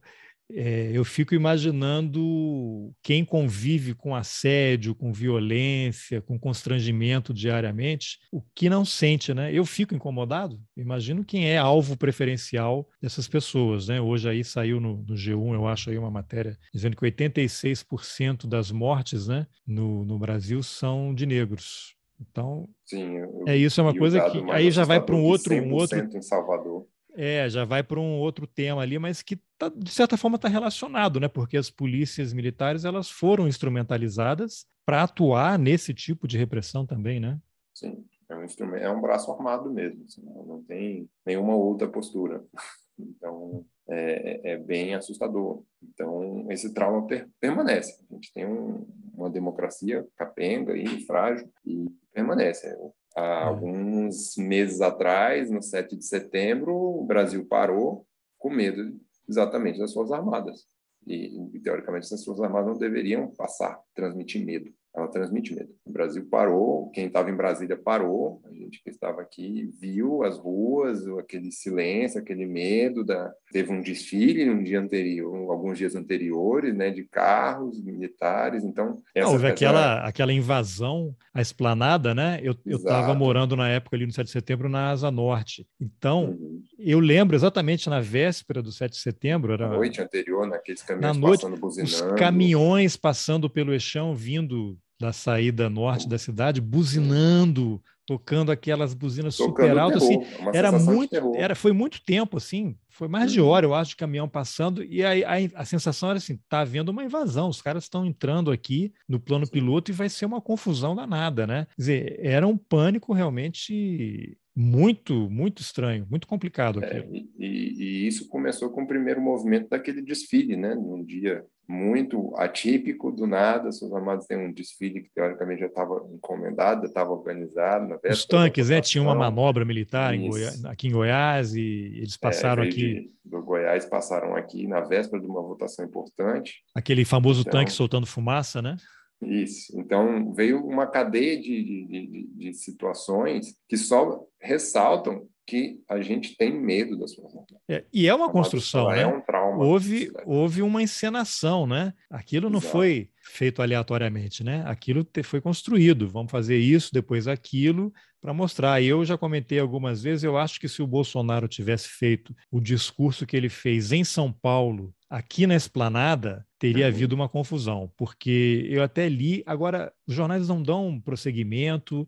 é, eu fico imaginando quem convive com assédio, com violência, com constrangimento diariamente, o que não sente, né? Eu fico incomodado. Imagino quem é alvo preferencial dessas pessoas, né? Hoje aí saiu no, no G1, eu acho aí uma matéria dizendo que 86% das mortes, né, no, no Brasil são de negros. Então, Sim, eu, é isso, é uma coisa que aí já vai para um outro, um outro em Salvador. É, já vai para um outro tema ali, mas que tá, de certa forma está relacionado, né? Porque as polícias militares elas foram instrumentalizadas para atuar nesse tipo de repressão também, né? Sim, é um instrumento, é um braço armado mesmo, assim, não tem nenhuma outra postura. Então é, é bem assustador. Então esse trauma per, permanece. A gente tem um, uma democracia capenga e frágil e permanece. Há é. alguns meses atrás, no 7 de setembro, o Brasil parou com medo exatamente das Forças Armadas. E, e teoricamente, as Forças Armadas não deveriam passar, transmitir medo ela transmite medo. O Brasil parou, quem estava em Brasília parou, a gente que estava aqui viu as ruas, aquele silêncio, aquele medo. Da... Teve um desfile no dia anterior, alguns dias anteriores, né, de carros militares. Então, essa, houve aquela, aquela invasão à esplanada, né? Eu estava morando na época ali no 7 de setembro na Asa Norte. Então, uhum. eu lembro exatamente na véspera do 7 de setembro. Era... Na noite anterior, naqueles caminhões na noite, passando buzinando. Os caminhões passando pelo eixão, vindo da saída norte da cidade, buzinando, tocando aquelas buzinas tocando super altas, assim, era muito, era, foi muito tempo, assim, foi mais de uhum. hora, eu acho, de caminhão passando, e aí a, a, sensação era assim, tá havendo uma invasão, os caras estão entrando aqui no plano piloto e vai ser uma confusão danada, né? Quer dizer, era um pânico realmente muito, muito estranho, muito complicado aqui. É, e, e, isso começou com o primeiro movimento daquele desfile, né? Num dia muito atípico, do nada, seus amados têm um desfile que teoricamente já estava encomendado, estava organizado. Os tanques, né? Tinha uma manobra militar em Goiás, aqui em Goiás e eles é, passaram é, aqui. Do Goiás passaram aqui na véspera de uma votação importante. Aquele famoso então, tanque soltando fumaça, né? Isso. Então, veio uma cadeia de, de, de, de situações que só ressaltam que a gente tem medo das suas é, E é uma construção, né? É um trauma. Houve, houve uma encenação, né? Aquilo não Exato. foi feito aleatoriamente, né? Aquilo te, foi construído. Vamos fazer isso, depois aquilo, para mostrar. Eu já comentei algumas vezes, eu acho que se o Bolsonaro tivesse feito o discurso que ele fez em São Paulo, aqui na esplanada, teria uhum. havido uma confusão, porque eu até li, agora os jornais não dão prosseguimento,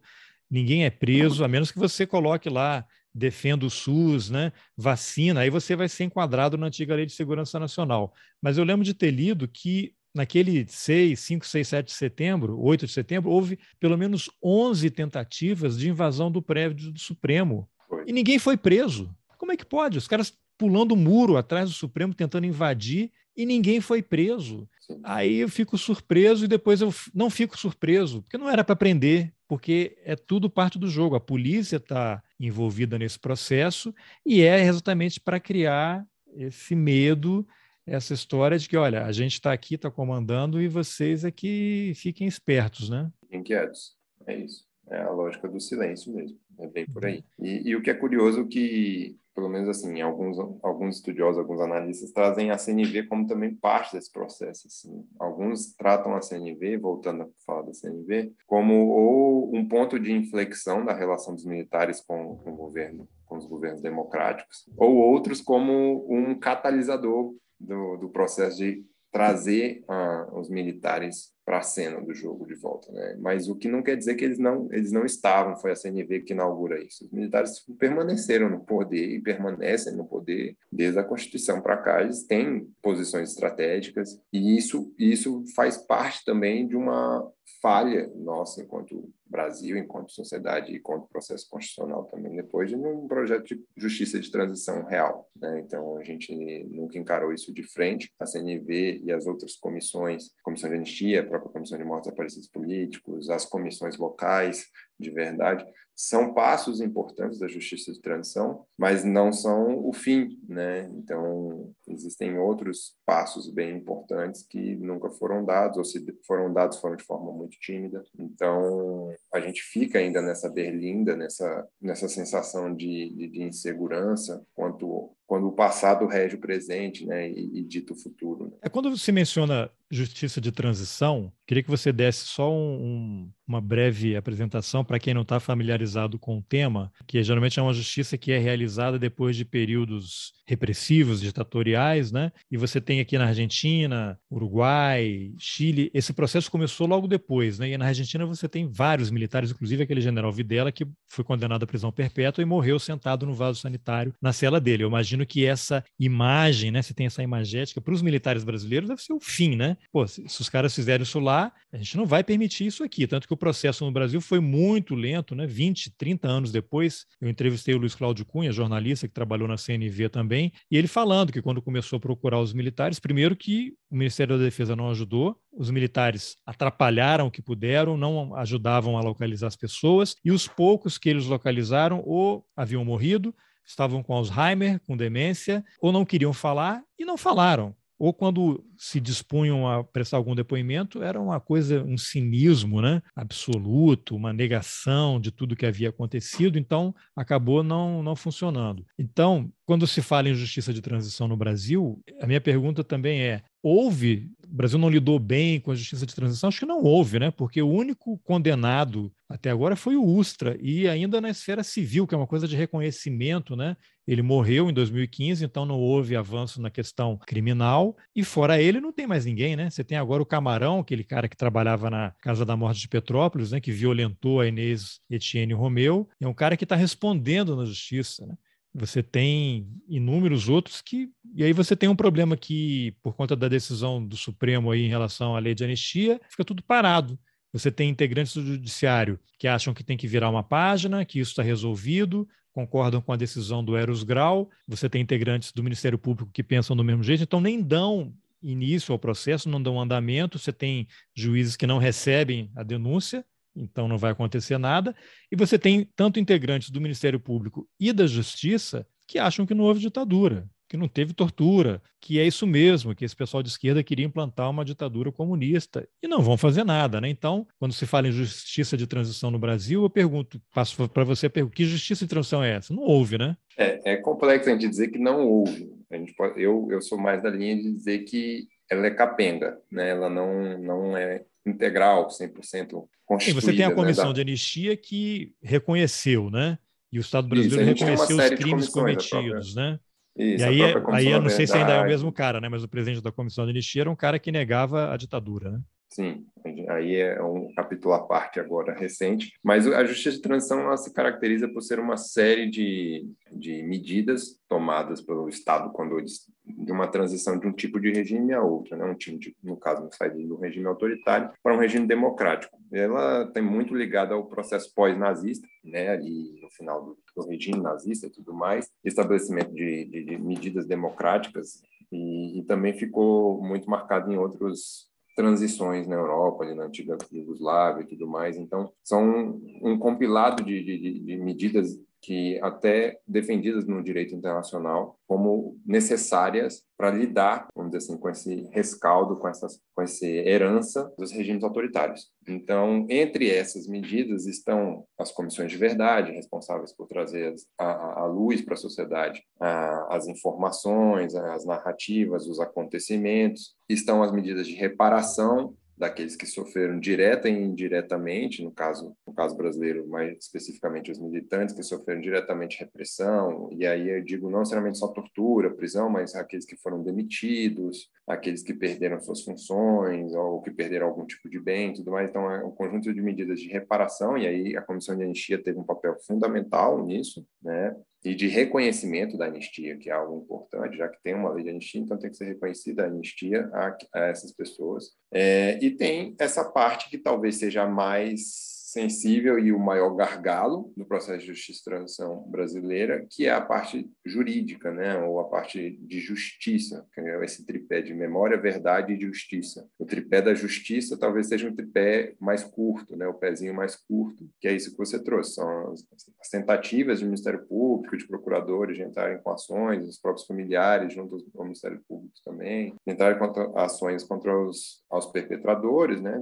ninguém é preso, a menos que você coloque lá defenda o SUS, né, vacina, aí você vai ser enquadrado na antiga Lei de Segurança Nacional. Mas eu lembro de ter lido que naquele 6, 5, 6, 7 de setembro, 8 de setembro, houve pelo menos 11 tentativas de invasão do prédio do Supremo. Foi. E ninguém foi preso. Como é que pode? Os caras pulando o muro atrás do Supremo, tentando invadir, e ninguém foi preso. Aí eu fico surpreso e depois eu não fico surpreso, porque não era para prender, porque é tudo parte do jogo. A polícia está envolvida nesse processo e é exatamente para criar esse medo, essa história de que, olha, a gente está aqui, está comandando e vocês aqui fiquem espertos, né? Inquietos, é isso. É a lógica do silêncio mesmo, é bem por aí. Uhum. E, e o que é curioso que pelo menos assim, alguns, alguns estudiosos, alguns analistas trazem a CNV como também parte desse processo. Assim. Alguns tratam a CNV, voltando a falar da CNV, como ou um ponto de inflexão da relação dos militares com, com o governo, com os governos democráticos, ou outros como um catalisador do, do processo de trazer uh, os militares para a cena do jogo de volta, né? Mas o que não quer dizer que eles não eles não estavam, foi a CNV que inaugura isso. Os militares permaneceram no poder e permanecem no poder desde a Constituição para cá. Eles têm posições estratégicas e isso isso faz parte também de uma falha nossa enquanto Brasil, enquanto sociedade e enquanto processo constitucional também, depois de um projeto de justiça de transição real. Né? Então, a gente nunca encarou isso de frente. A CNV e as outras comissões, Comissão de Anistia, própria Comissão de Mortos Aparecidos Políticos, as comissões locais, de verdade, são passos importantes da justiça de transição, mas não são o fim, né? Então, existem outros passos bem importantes que nunca foram dados, ou se foram dados, foram de forma muito tímida. Então, a gente fica ainda nessa berlinda, nessa, nessa sensação de, de, de insegurança quanto quando o passado rege o presente né, e, e dita o futuro. Né? É quando você menciona justiça de transição, queria que você desse só um, um, uma breve apresentação para quem não está familiarizado com o tema, que geralmente é uma justiça que é realizada depois de períodos repressivos, ditatoriais, né? E você tem aqui na Argentina, Uruguai, Chile, esse processo começou logo depois, né? E na Argentina você tem vários militares, inclusive aquele general Videla que foi condenado à prisão perpétua e morreu sentado no vaso sanitário na cela dele. Eu imagino que essa imagem, né? Se tem essa imagética para os militares brasileiros deve ser o fim, né? Pô, se, se os caras fizerem isso lá, a gente não vai permitir isso aqui, tanto que o processo no Brasil foi muito lento, né? 20, 30 anos depois, eu entrevistei o Luiz Cláudio Cunha, jornalista que trabalhou na CNV também e ele falando que quando começou a procurar os militares, primeiro que o Ministério da Defesa não ajudou, os militares atrapalharam o que puderam, não ajudavam a localizar as pessoas, e os poucos que eles localizaram ou haviam morrido, estavam com Alzheimer, com demência, ou não queriam falar e não falaram ou quando se dispunham a prestar algum depoimento, era uma coisa, um cinismo né? absoluto, uma negação de tudo que havia acontecido, então acabou não, não funcionando. Então, quando se fala em justiça de transição no Brasil, a minha pergunta também é: houve? O Brasil não lidou bem com a justiça de transição? Acho que não houve, né? Porque o único condenado até agora foi o Ustra, e ainda na esfera civil, que é uma coisa de reconhecimento, né? Ele morreu em 2015, então não houve avanço na questão criminal, e fora ele não tem mais ninguém, né? Você tem agora o Camarão, aquele cara que trabalhava na Casa da Morte de Petrópolis, né? Que violentou a Inês Etienne Romeu, é um cara que está respondendo na justiça, né? Você tem inúmeros outros que. E aí você tem um problema que, por conta da decisão do Supremo aí em relação à lei de anistia, fica tudo parado. Você tem integrantes do judiciário que acham que tem que virar uma página, que isso está resolvido, concordam com a decisão do Eros Grau. Você tem integrantes do Ministério Público que pensam do mesmo jeito, então nem dão início ao processo, não dão andamento. Você tem juízes que não recebem a denúncia então não vai acontecer nada. E você tem tanto integrantes do Ministério Público e da Justiça que acham que não houve ditadura, que não teve tortura, que é isso mesmo, que esse pessoal de esquerda queria implantar uma ditadura comunista e não vão fazer nada, né? Então, quando se fala em justiça de transição no Brasil, eu pergunto, passo para você a que justiça de transição é essa? Não houve, né? É, é complexo a gente dizer que não houve. A gente pode, eu, eu sou mais da linha de dizer que ela é capenga, né? Ela não, não é integral, 100% constituída. E você tem a né, comissão né, da... de anistia que reconheceu, né? E o Estado brasileiro Isso, reconheceu os crimes cometidos, né? Isso, e aí, aí eu não sei se ainda é o mesmo cara, né? Mas o presidente da comissão de anistia era um cara que negava a ditadura, né? Sim, aí é um capítulo à parte agora, recente. Mas a justiça de transição ela se caracteriza por ser uma série de, de medidas tomadas pelo Estado quando eles, de uma transição de um tipo de regime a outro, né? um tipo de, no caso, uma saída do regime autoritário para um regime democrático. Ela tem muito ligada ao processo pós-nazista, né? ali no final do, do, regime nazista e tudo mais, estabelecimento de, de, de medidas democráticas e, e também ficou muito marcado em outros transições na Europa, ali na antiga Yugoslávia e tudo mais. Então, são um compilado de, de, de medidas que até defendidas no direito internacional como necessárias para lidar, vamos dizer assim, com esse rescaldo, com essas, com essa herança dos regimes autoritários. Então, entre essas medidas estão as comissões de verdade, responsáveis por trazer a luz para a sociedade a, as informações, as narrativas, os acontecimentos. Estão as medidas de reparação daqueles que sofreram direta e indiretamente, no caso, no caso brasileiro, mais especificamente os militantes que sofreram diretamente repressão, e aí eu digo não necessariamente só tortura, prisão, mas aqueles que foram demitidos, aqueles que perderam suas funções ou que perderam algum tipo de bem, tudo mais. Então é um conjunto de medidas de reparação e aí a comissão de anistia teve um papel fundamental nisso, né? E de reconhecimento da anistia, que é algo importante, já que tem uma lei de anistia, então tem que ser reconhecida a anistia a, a essas pessoas. É, e tem essa parte que talvez seja mais sensível e o maior gargalo do processo de justiça e transição brasileira, que é a parte jurídica, né, ou a parte de justiça, que é esse tripé de memória, verdade e justiça. O tripé da justiça talvez seja um tripé mais curto, né, o pezinho mais curto, que é isso que você trouxe, são as, as tentativas do Ministério Público, de procuradores de entrarem com ações, os próprios familiares junto ao Ministério Público também, entrarem contra ações contra os aos perpetradores, né,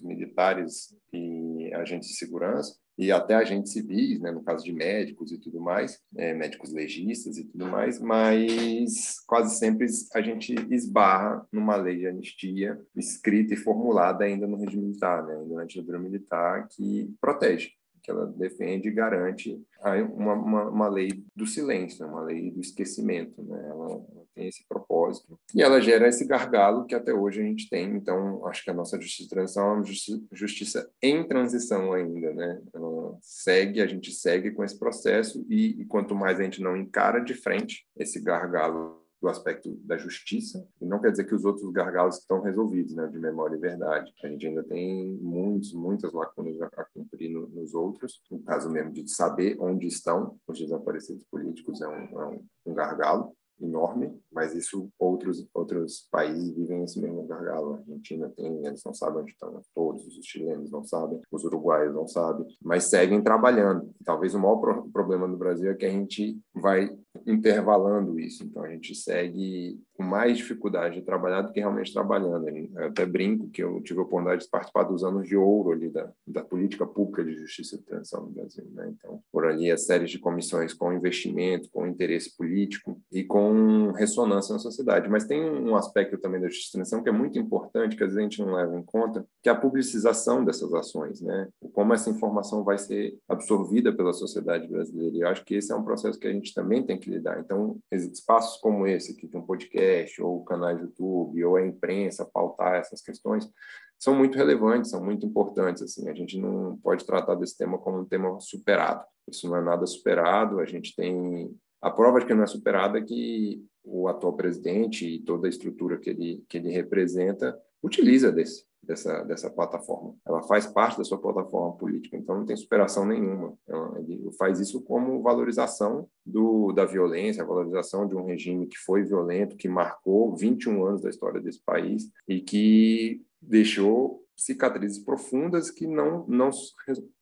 militares e agentes de segurança, e até agentes civis, né, no caso de médicos e tudo mais, é, médicos legistas e tudo mais, mas quase sempre a gente esbarra numa lei de anistia escrita e formulada ainda no regime militar, né, na ditadura militar, que protege que ela defende e garante uma, uma, uma lei do silêncio, uma lei do esquecimento. Né? Ela, tem esse propósito. E ela gera esse gargalo que até hoje a gente tem. Então, acho que a nossa justiça de transição é uma justiça, justiça em transição ainda. Né? Ela segue, a gente segue com esse processo e, e quanto mais a gente não encara de frente esse gargalo do aspecto da justiça, e não quer dizer que os outros gargalos estão resolvidos, né, de memória e verdade. A gente ainda tem muitos, muitas lacunas a, cumprir no, nos outros. No caso mesmo de saber onde estão os desaparecidos políticos é um, é um gargalo enorme, mas isso outros outros países vivem esse mesmo gargalo. A Argentina tem, eles não sabem onde estão todos, os chilenos não sabem, os uruguaios não sabem, mas seguem trabalhando. Talvez o maior pro problema do Brasil é que a gente vai intervalando isso, então a gente segue com mais dificuldade de trabalhar do que realmente trabalhando. Eu até brinco que eu tive a oportunidade de participar dos anos de ouro ali da, da política pública de justiça e transição no Brasil, né? Então, por ali as séries de comissões com investimento, com interesse político e com ressonância na sociedade. Mas tem um aspecto também da transição que é muito importante, que às vezes a gente não leva em conta, que é a publicização dessas ações, né? Como essa informação vai ser absorvida pela sociedade brasileira. E eu acho que esse é um processo que a gente também tem que lidar. Então, espaços como esse, tem um podcast, ou canais de YouTube, ou a imprensa pautar essas questões, são muito relevantes, são muito importantes. Assim, a gente não pode tratar desse tema como um tema superado. Isso não é nada superado. A gente tem a prova de que não é superado é que o atual presidente e toda a estrutura que ele que ele representa utiliza desse dessa, dessa plataforma. Ela faz parte da sua plataforma política, então não tem superação nenhuma. Ele faz isso como valorização do, da violência, valorização de um regime que foi violento, que marcou 21 anos da história desse país e que deixou cicatrizes profundas que não, não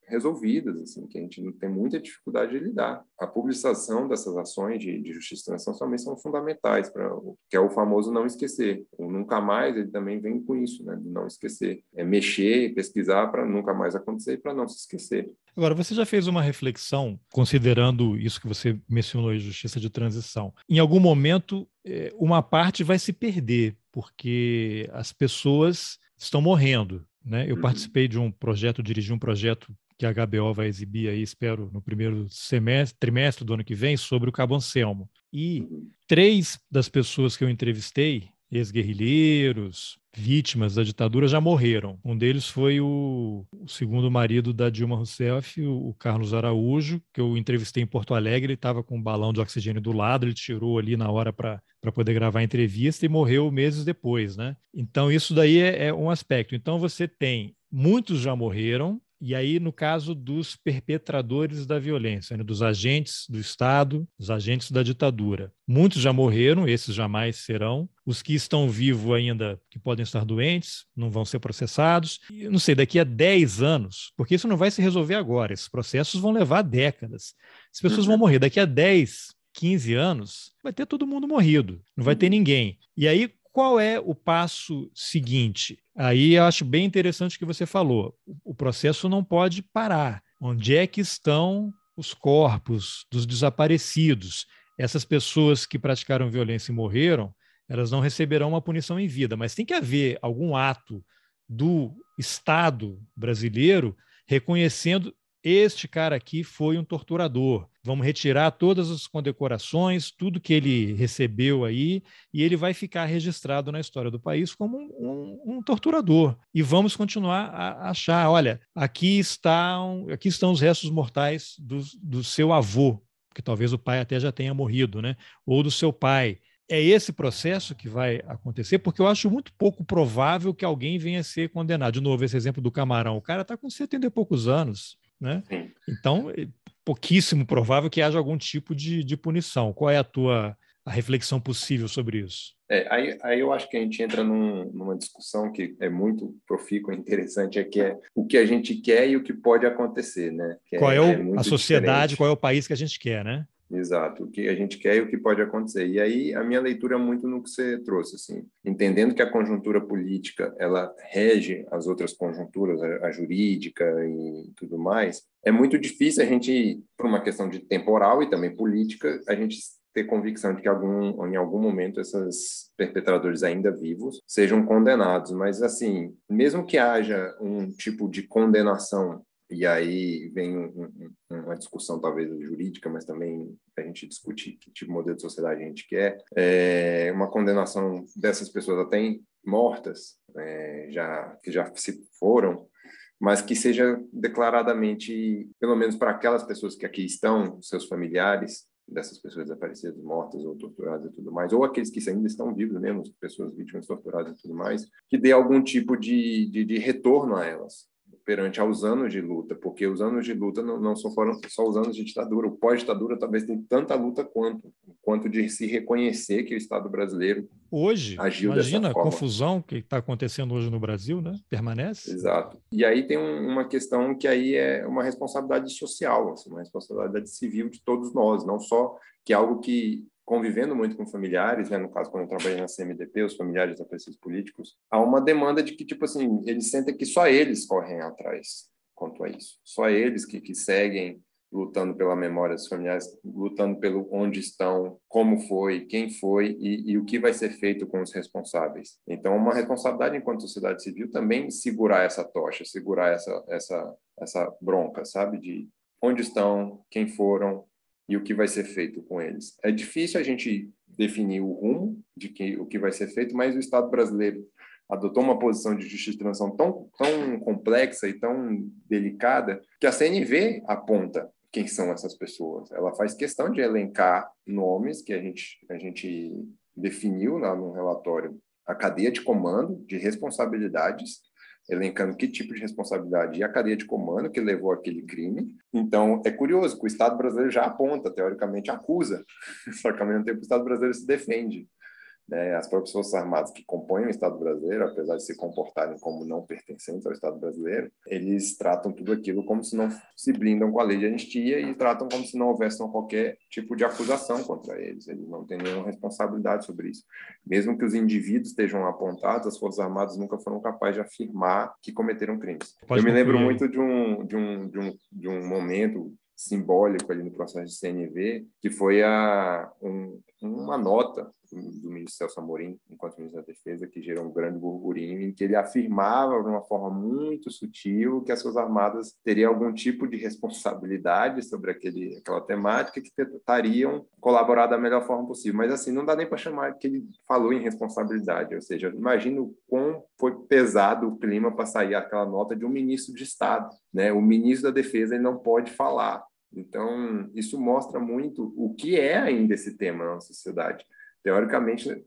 resolvidas, assim, que a gente tem muita dificuldade de lidar. A publicação dessas ações de, de justiça transição também são fundamentais, para que é o famoso não esquecer. O nunca mais, ele também vem com isso, né, de não esquecer. É mexer, pesquisar para nunca mais acontecer e para não se esquecer. Agora, você já fez uma reflexão, considerando isso que você mencionou, a justiça de transição. Em algum momento, é, uma parte vai se perder, porque as pessoas estão morrendo. Né? Eu uhum. participei de um projeto, dirigi um projeto que a HBO vai exibir aí, espero, no primeiro semestre, trimestre do ano que vem, sobre o Cabo Anselmo. E três das pessoas que eu entrevistei, ex-guerrilheiros, vítimas da ditadura, já morreram. Um deles foi o, o segundo marido da Dilma Rousseff, o, o, Carlos Araújo, que eu entrevistei em Porto Alegre. Ele estava com um balão de oxigênio do lado, ele tirou ali na hora para poder gravar a entrevista e morreu meses depois, né? Então, isso daí é, é um aspecto. Então, você tem muitos já morreram, e aí, no caso dos perpetradores da violência, né, dos agentes do Estado, dos agentes da ditadura. Muitos já morreram, esses jamais serão. Os que estão vivos ainda, que podem estar doentes, não vão ser processados. E, não sei, daqui a 10 anos, porque isso não vai se resolver agora, esses processos vão levar décadas. As pessoas vão uhum. morrer daqui a 10, 15 anos, vai ter todo mundo morrido, não vai ter uhum. ninguém. E aí, qual é o passo seguinte? Aí eu acho bem interessante o que você falou. O processo não pode parar. Onde é que estão os corpos dos desaparecidos? Essas pessoas que praticaram violência e morreram, elas não receberão uma punição em vida, mas tem que haver algum ato do Estado brasileiro reconhecendo este cara aqui foi um torturador. Vamos retirar todas as condecorações, tudo que ele recebeu aí, e ele vai ficar registrado na história do país como um, um, um torturador. E vamos continuar a achar: olha, aqui estão, aqui estão os restos mortais do, do seu avô, que talvez o pai até já tenha morrido, né? ou do seu pai. É esse processo que vai acontecer, porque eu acho muito pouco provável que alguém venha a ser condenado. De novo, esse exemplo do camarão. O cara está com 70 e poucos anos né? Então, é pouquíssimo provável que haja algum tipo de, de punição. Qual é a tua a reflexão possível sobre isso? É, aí, aí eu acho que a gente entra num, numa discussão que é muito profícua e interessante, é que é o que a gente quer e o que pode acontecer, né? Que qual é, é, o, a sociedade, diferente. qual é o país que a gente quer, né? Exato, o que a gente quer e o que pode acontecer. E aí a minha leitura é muito no que você trouxe, assim, entendendo que a conjuntura política ela rege as outras conjunturas, a, jurídica e tudo mais. É muito difícil a gente, por uma questão de temporal e também política, a gente ter convicção de que algum, em algum momento esses perpetradores ainda vivos sejam condenados. Mas assim, mesmo que haja um tipo de condenação e aí vem um, um, uma discussão talvez jurídica, mas também a gente discute que tipo de modelo de sociedade a gente quer. É uma condenação dessas pessoas até mortas, é, já que já se foram, mas que seja declaradamente, pelo menos para aquelas pessoas que aqui estão, seus familiares dessas pessoas desaparecidas, mortas ou torturadas e tudo mais, ou aqueles que ainda estão vivos mesmo, pessoas vítimas torturadas e tudo mais, que dê algum tipo de, de, de retorno a elas perante aos anos de luta, porque os anos de luta não, não só foram só os anos de ditadura, o pós-ditadura talvez tenha tanta luta quanto, quanto de se reconhecer que o Estado brasileiro hoje agiu imagina a confusão que está acontecendo hoje no Brasil, né? Permanece. Exato. E aí tem um, uma questão que aí é uma responsabilidade social, assim, uma responsabilidade civil de todos nós, não só que é algo que convivendo muito com familiares, né, no caso quando eu trabalhei na CMDP, os familiares desaparecidos políticos, há uma demanda de que tipo assim eles sentem que só eles correm atrás quanto a isso, só eles que, que seguem lutando pela memória dos familiares, lutando pelo onde estão, como foi, quem foi e, e, o que vai ser feito com os responsáveis. Então, uma responsabilidade enquanto sociedade civil também segurar essa tocha, segurar essa essa essa bronca, sabe, de onde estão, quem foram, e o que vai ser feito com eles. É difícil a gente definir o rumo de que, o que vai ser feito, mas o Estado brasileiro adotou uma posição de justiça de transição tão, tão complexa e tão delicada que a CNV aponta quem são essas pessoas. Ela faz questão de elencar nomes que a gente, a gente definiu lá no relatório, a cadeia de comando de responsabilidades elencando que tipo de responsabilidade e a cadeia de comando que levou aquele crime. Então, é curioso que o Estado brasileiro já aponta, teoricamente acusa, só que ao mesmo tempo o Estado brasileiro se defende. Né? As próprias Forças Armadas que compõem o Estado brasileiro, apesar de se comportarem como não pertencentes ao Estado brasileiro, eles tratam tudo aquilo como se não se blindam com a lei de anistia e tratam como se não houvesse qualquer tipo de acusação contra eles. Eles não têm nenhuma responsabilidade sobre isso. Mesmo que os indivíduos estejam apontados, as Forças Armadas nunca foram capazes de afirmar que cometeram crimes. Pode Eu me lembro muito de um, de um, de um, de um momento simbólico ali no processo de CNV, que foi a, um, uma nota do ministro Celso Amorim, enquanto ministro da Defesa, que gerou um grande burburinho, em que ele afirmava de uma forma muito sutil que as suas armadas teriam algum tipo de responsabilidade sobre aquele, aquela temática que tentariam colaborar da melhor forma possível. Mas, assim, não dá nem para chamar que ele falou em responsabilidade, ou seja, imagina o quão foi pesado o clima para sair aquela nota de um ministro de Estado. Né? O ministro da Defesa ele não pode falar então, isso mostra muito o que é ainda esse tema na sociedade. Teoricamente,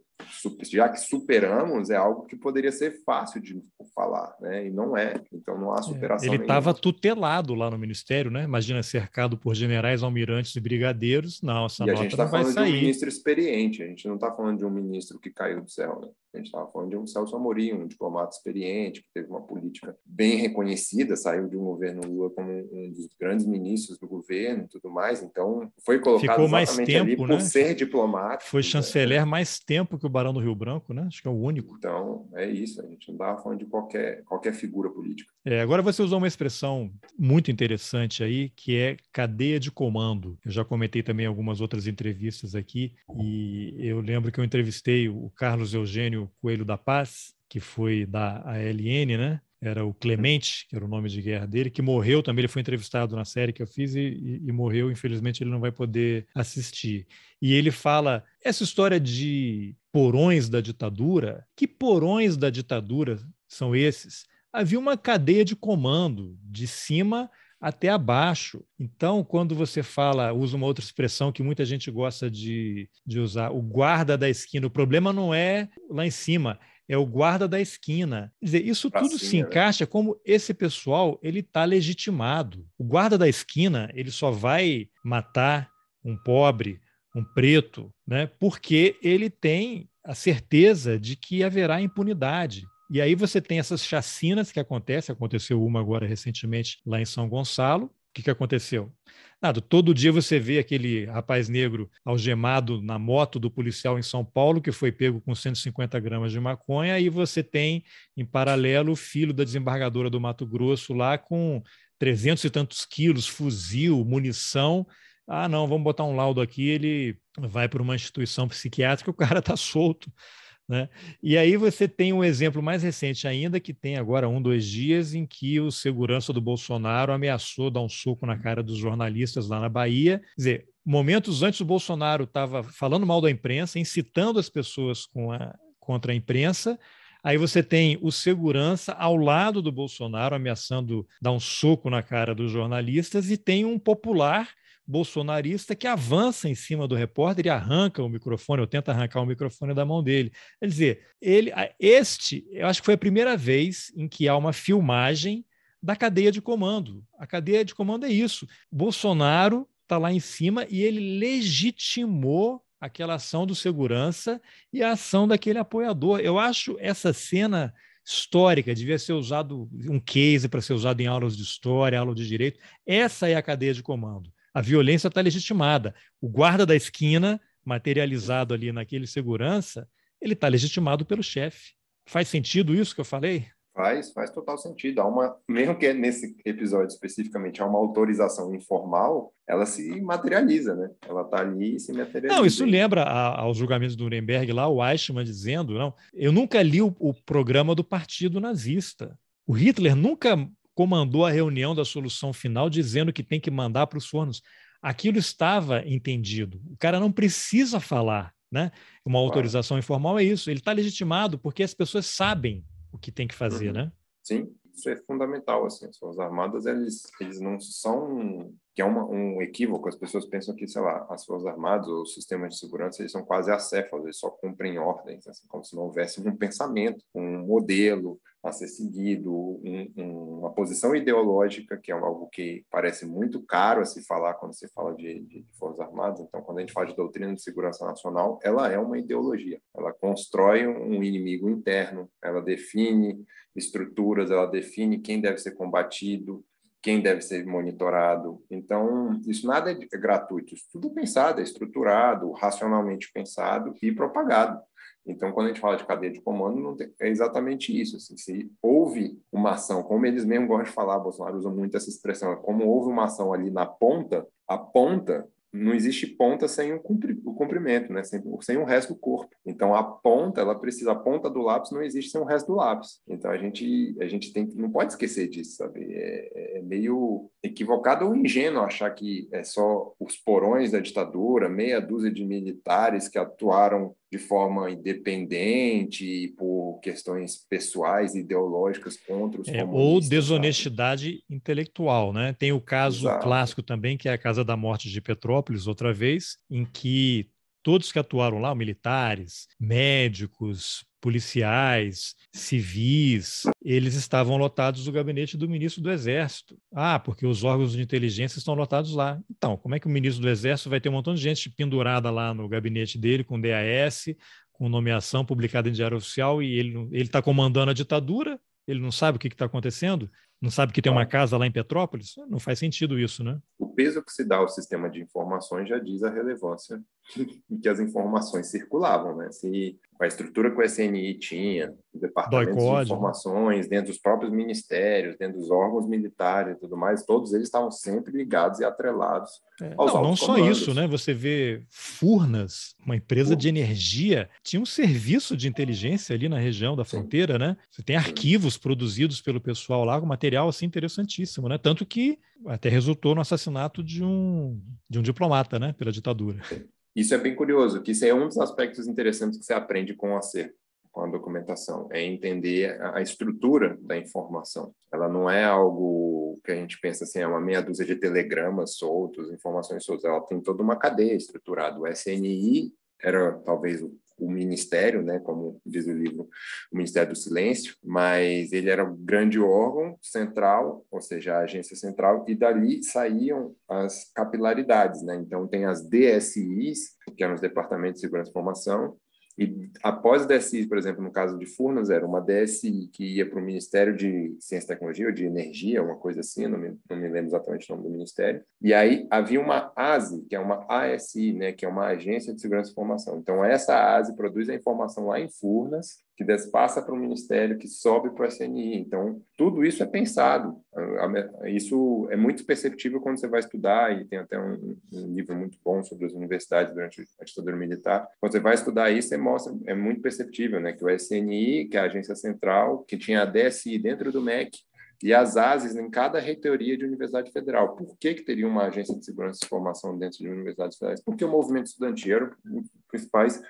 já que superamos, é algo que poderia ser fácil de falar, né? E não é. Então não há é, superação. Ele estava tutelado lá no ministério, né? Imagina cercado por generais, almirantes e brigadeiros. Não, essa e nota a gente está falando de um ministro experiente. A gente não está falando de um ministro que caiu do céu, né? A gente estava falando de um Celso Amorim, um diplomata experiente, que teve uma política bem reconhecida, saiu de um governo Lula como um dos grandes ministros do governo e tudo mais. Então, foi colocado Ficou mais tempo, ali por né? ser diplomata. Foi chanceler mais tempo que o Barão do Rio Branco, né? Acho que é o único. Então, é isso. A gente não estava falando de qualquer, qualquer figura política. É, agora você usou uma expressão muito interessante aí, que é cadeia de comando. Eu já comentei também algumas outras entrevistas aqui, e eu lembro que eu entrevistei o Carlos Eugênio Coelho da Paz, que foi da ALN, né? Era o Clemente, que era o nome de guerra dele, que morreu também. Ele foi entrevistado na série que eu fiz e, e, e morreu. Infelizmente, ele não vai poder assistir. E ele fala essa história de porões da ditadura. Que porões da ditadura são esses? Havia uma cadeia de comando de cima até abaixo. Então, quando você fala, usa uma outra expressão que muita gente gosta de, de usar, o guarda da esquina, o problema não é lá em cima, é o guarda da esquina. Quer dizer, isso pra tudo se né? encaixa como esse pessoal ele está legitimado. O guarda da esquina ele só vai matar um pobre, um preto, né, porque ele tem a certeza de que haverá impunidade. E aí você tem essas chacinas que acontecem, aconteceu uma agora recentemente lá em São Gonçalo. O que, que aconteceu? Nada, todo dia você vê aquele rapaz negro algemado na moto do policial em São Paulo, que foi pego com 150 gramas de maconha, e você tem, em paralelo, o filho da desembargadora do Mato Grosso lá com 300 e tantos quilos, fuzil, munição. Ah, não, vamos botar um laudo aqui, ele vai para uma instituição psiquiátrica, o cara está solto. Né? E aí você tem um exemplo mais recente ainda, que tem agora um, dois dias, em que o segurança do Bolsonaro ameaçou dar um soco na cara dos jornalistas lá na Bahia. Quer dizer, momentos antes o Bolsonaro estava falando mal da imprensa, incitando as pessoas a, contra a imprensa, Aí você tem o segurança ao lado do Bolsonaro ameaçando dar um soco na cara dos jornalistas e tem um popular bolsonarista que avança em cima do repórter e arranca o microfone, ou tenta arrancar o microfone da mão dele. Quer dizer, ele, este, eu acho que foi a primeira vez em que há uma filmagem da cadeia de comando. A cadeia de comando é isso. Bolsonaro está lá em cima e ele legitimou aquela ação do segurança e a ação daquele apoiador. Eu acho essa cena histórica, devia ser usado um case para ser usado em aulas de história, aula de direito. Essa é a cadeia de comando a violência está legitimada. O guarda da esquina, materializado ali naquele segurança, ele está legitimado pelo chefe. Faz sentido isso que eu falei? Faz, faz total sentido. Há uma, mesmo que nesse episódio especificamente há uma autorização informal, ela se materializa, né? Ela está ali e se materializa. Não, isso lembra a, aos julgamentos do Nuremberg lá, o Eichmann dizendo, não, eu nunca li o, o programa do partido nazista. O Hitler nunca comandou a reunião da solução final dizendo que tem que mandar para os fornos. Aquilo estava entendido. O cara não precisa falar, né? Uma autorização claro. informal é isso. Ele está legitimado porque as pessoas sabem o que tem que fazer, uhum. né? Sim, isso é fundamental. Assim, as Forças Armadas eles, eles não são que é uma, um equívoco. As pessoas pensam que, sei lá, as Forças Armadas ou os sistemas de segurança eles são quase acéfalos, eles só cumprem ordens, assim, como se não houvesse um pensamento, um modelo, a ser seguido, um, um, uma posição ideológica, que é algo que parece muito caro a se falar quando se fala de, de, de, Forças Armadas. Então, quando a gente fala de doutrina de segurança nacional, ela é uma ideologia. Ela constrói um inimigo interno, ela define estruturas, ela define quem deve ser combatido, quem deve ser monitorado. Então, isso nada é gratuito, isso tudo é pensado, é estruturado, racionalmente pensado e propagado. Então, quando a gente fala de cadeia de comando, tem, é exatamente isso. Assim, se houve uma ação, como eles mesmos gostam de falar, Bolsonaro usa muito essa expressão, como houve uma ação ali na ponta, a ponta não existe ponta sem o comprimento, né? Sem, sem o resto do corpo. Então a ponta, ela precisa, a ponta do lápis não existe sem o resto do lápis. Então a gente, a gente tem, não pode esquecer disso, sabe? É, é meio equivocado ou ingênuo achar que é só os porões da ditadura, meia dúzia de militares que atuaram de forma independente por questões pessoais, ideológicas contra os é, Ou desonestidade sabe? intelectual, né? Tem o caso Exato. clássico também, que é a Casa da Morte de Petrópolis, outra vez, em que todos que atuaram lá, militares, médicos, policiais, civis, eles estavam lotados no gabinete do ministro do Exército. Ah, porque os órgãos de inteligência estão lotados lá. Então, como é que o ministro do Exército vai ter um montão de gente pendurada lá no gabinete dele com DAS, com nomeação publicada em Diário Oficial e ele está comandando a ditadura? Ele não sabe o que está acontecendo? Não sabe que tem uma casa lá em Petrópolis? Não faz sentido isso, né? O peso que se dá ao sistema de informações já diz a relevância que as informações circulavam, né? Se a estrutura que o SNI tinha, departamentos de informações, dentro dos próprios ministérios, dentro dos órgãos militares e tudo mais, todos eles estavam sempre ligados e atrelados é, aos Não, não só isso, né? Você vê Furnas, uma empresa de energia, tinha um serviço de inteligência ali na região da fronteira, Sim. né? Você tem arquivos Sim. produzidos pelo pessoal lá, com material assim interessantíssimo, né? Tanto que até resultou no assassinato de um, de um diplomata, né? Pela ditadura. Sim. Isso é bem curioso, que isso é um dos aspectos interessantes que você aprende com o acervo, com a documentação, é entender a estrutura da informação. Ela não é algo que a gente pensa assim, é uma meia dúzia de telegramas soltos, informações soltas, ela tem toda uma cadeia estruturada. O SNI era talvez o o ministério, né, como diz o livro, o Ministério do Silêncio, mas ele era um grande órgão central, ou seja, a agência central, e dali saíam as capilaridades, né? Então tem as DSIs, que eram os Departamentos de Segurança e Informação, e após o DSI, por exemplo, no caso de Furnas, era uma DSI que ia para o Ministério de Ciência e Tecnologia ou de Energia, uma coisa assim, não me, não me lembro exatamente o nome do ministério. E aí havia uma ASI, que é uma ASI, né, que é uma Agência de Segurança e Informação. Então, essa ASI produz a informação lá em Furnas, que passa para o Ministério, que sobe para o SNI. Então, tudo isso é pensado. Isso é muito perceptível quando você vai estudar, e tem até um, um livro muito bom sobre as universidades durante a ditadura militar. Quando você vai estudar isso, você mostra, é muito perceptível, né, que o SNI, que é a agência central, que tinha a DSI dentro do MEC, e as ASES em cada reitoria de universidade federal. Por que, que teria uma agência de segurança e informação dentro de universidades federais? Porque o movimento estudantil era um dos principais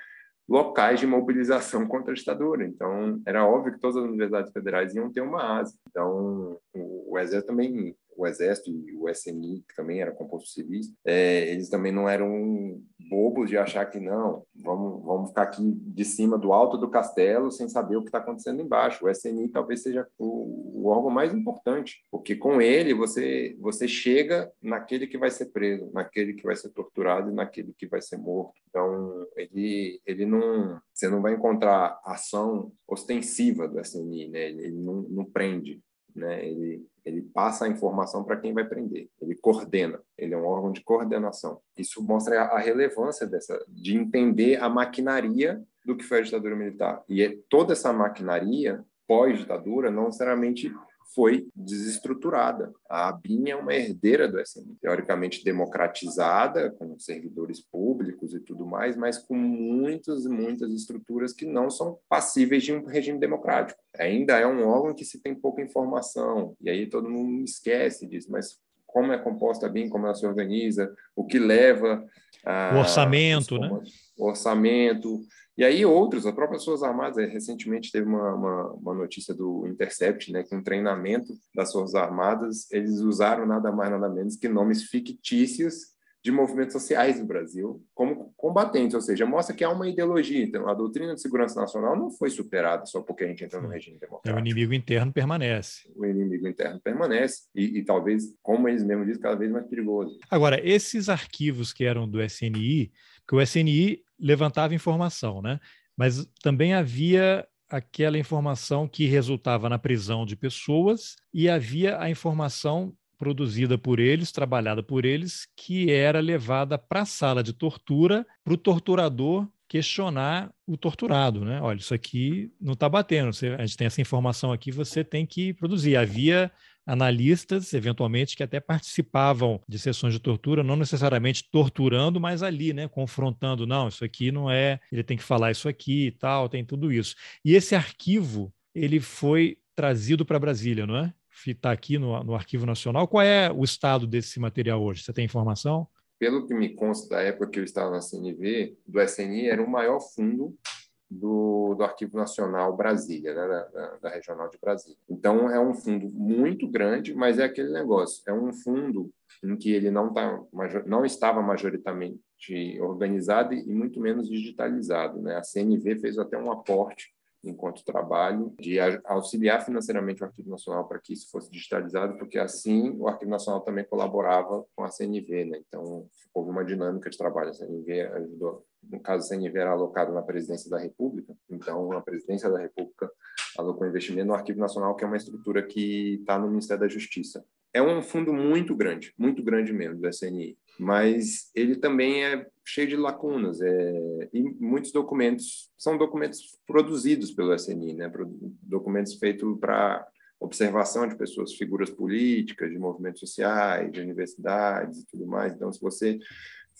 locais de mobilização contra a ditadura. Então, era óbvio que todas as universidades federais iam ter uma ASE. Então, o, o Exército também, o Exército e o SNI, que também era composto civis, é, eles também não eram bobos de achar que não, vamos, vamos ficar aqui de cima do alto do castelo sem saber o que está acontecendo embaixo. O SNI talvez seja o, o, órgão mais importante, porque com ele você, você chega naquele que vai ser preso, naquele que vai ser torturado e naquele que vai ser morto. Então, ele, ele não, você não vai encontrar ação ostensiva do SNI, né? ele, não, não prende, né? ele, ele passa a informação para quem vai prender, ele coordena, ele é um órgão de coordenação. Isso mostra a relevância dessa, de entender a maquinaria do que foi a ditadura militar. E é toda essa maquinaria pós-ditadura não necessariamente foi desestruturada. A ABIN é uma herdeira do SNI, teoricamente democratizada, com servidores públicos e tudo mais, mas com muitas e muitas estruturas que não são passíveis de um regime democrático. Ainda é um órgão que se tem pouca informação, e aí todo mundo esquece disso, mas como é composta a BIM, como ela se organiza, o que leva... A, o orçamento, né? O orçamento, e aí outros, as próprias Forças Armadas, eh, recentemente teve uma, uma, uma, notícia do Intercept, né, que um treinamento das Forças Armadas, eles usaram nada mais, nada menos que nomes fictícios de movimentos sociais no Brasil como combatentes, ou seja, mostra que há uma ideologia. Então, a doutrina de segurança nacional não foi superada só porque a gente entrou no regime democrático. É, o inimigo interno permanece. O inimigo interno permanece e, e talvez, como eles mesmos dizem, cada vez mais perigoso. Agora, esses arquivos que eram do SNI, que o SNI levantava informação, né? Mas também havia aquela informação que resultava na prisão de pessoas e havia a informação produzida por eles, trabalhada por eles, que era levada para a sala de tortura para o torturador questionar o torturado, né? Olha, isso aqui não está batendo. Você, a gente tem essa informação aqui, você tem que produzir. Havia analistas, eventualmente, que até participavam de sessões de tortura, não necessariamente torturando, mas ali, né, confrontando, não, isso aqui não é, ele tem que falar isso aqui e tal, tem tudo isso. E esse arquivo, ele foi trazido para Brasília, não é? Está aqui no, no Arquivo Nacional. Qual é o estado desse material hoje? Você tem informação? Pelo que me consta da época que eu estava na CNV, do SNI era o maior fundo do, do Arquivo Nacional Brasília, né, da, da, Regional de Brasília. Então, é um fundo muito grande, mas é aquele negócio, é um fundo em que ele não, tá, não estava majoritariamente organizado e muito menos digitalizado. Né? A CNV fez até um aporte enquanto trabalho, de auxiliar financeiramente o Arquivo Nacional para que isso fosse digitalizado, porque assim o Arquivo Nacional também colaborava com a CNV, né? Então, houve uma dinâmica de trabalho. A CNV ajudou. No caso, a CNV era alocado na Presidência da República, então a Presidência da República alocou investimento no Arquivo Nacional, que é uma estrutura que está no Ministério da Justiça. é um fundo muito grande, muito grande mesmo do SNI, mas ele também é cheio de lacunas é, e muitos documentos são documentos produzidos pelo SNI, né? Documentos feitos para observação de pessoas, figuras políticas, de movimentos sociais, de universidades e tudo mais. Então, se você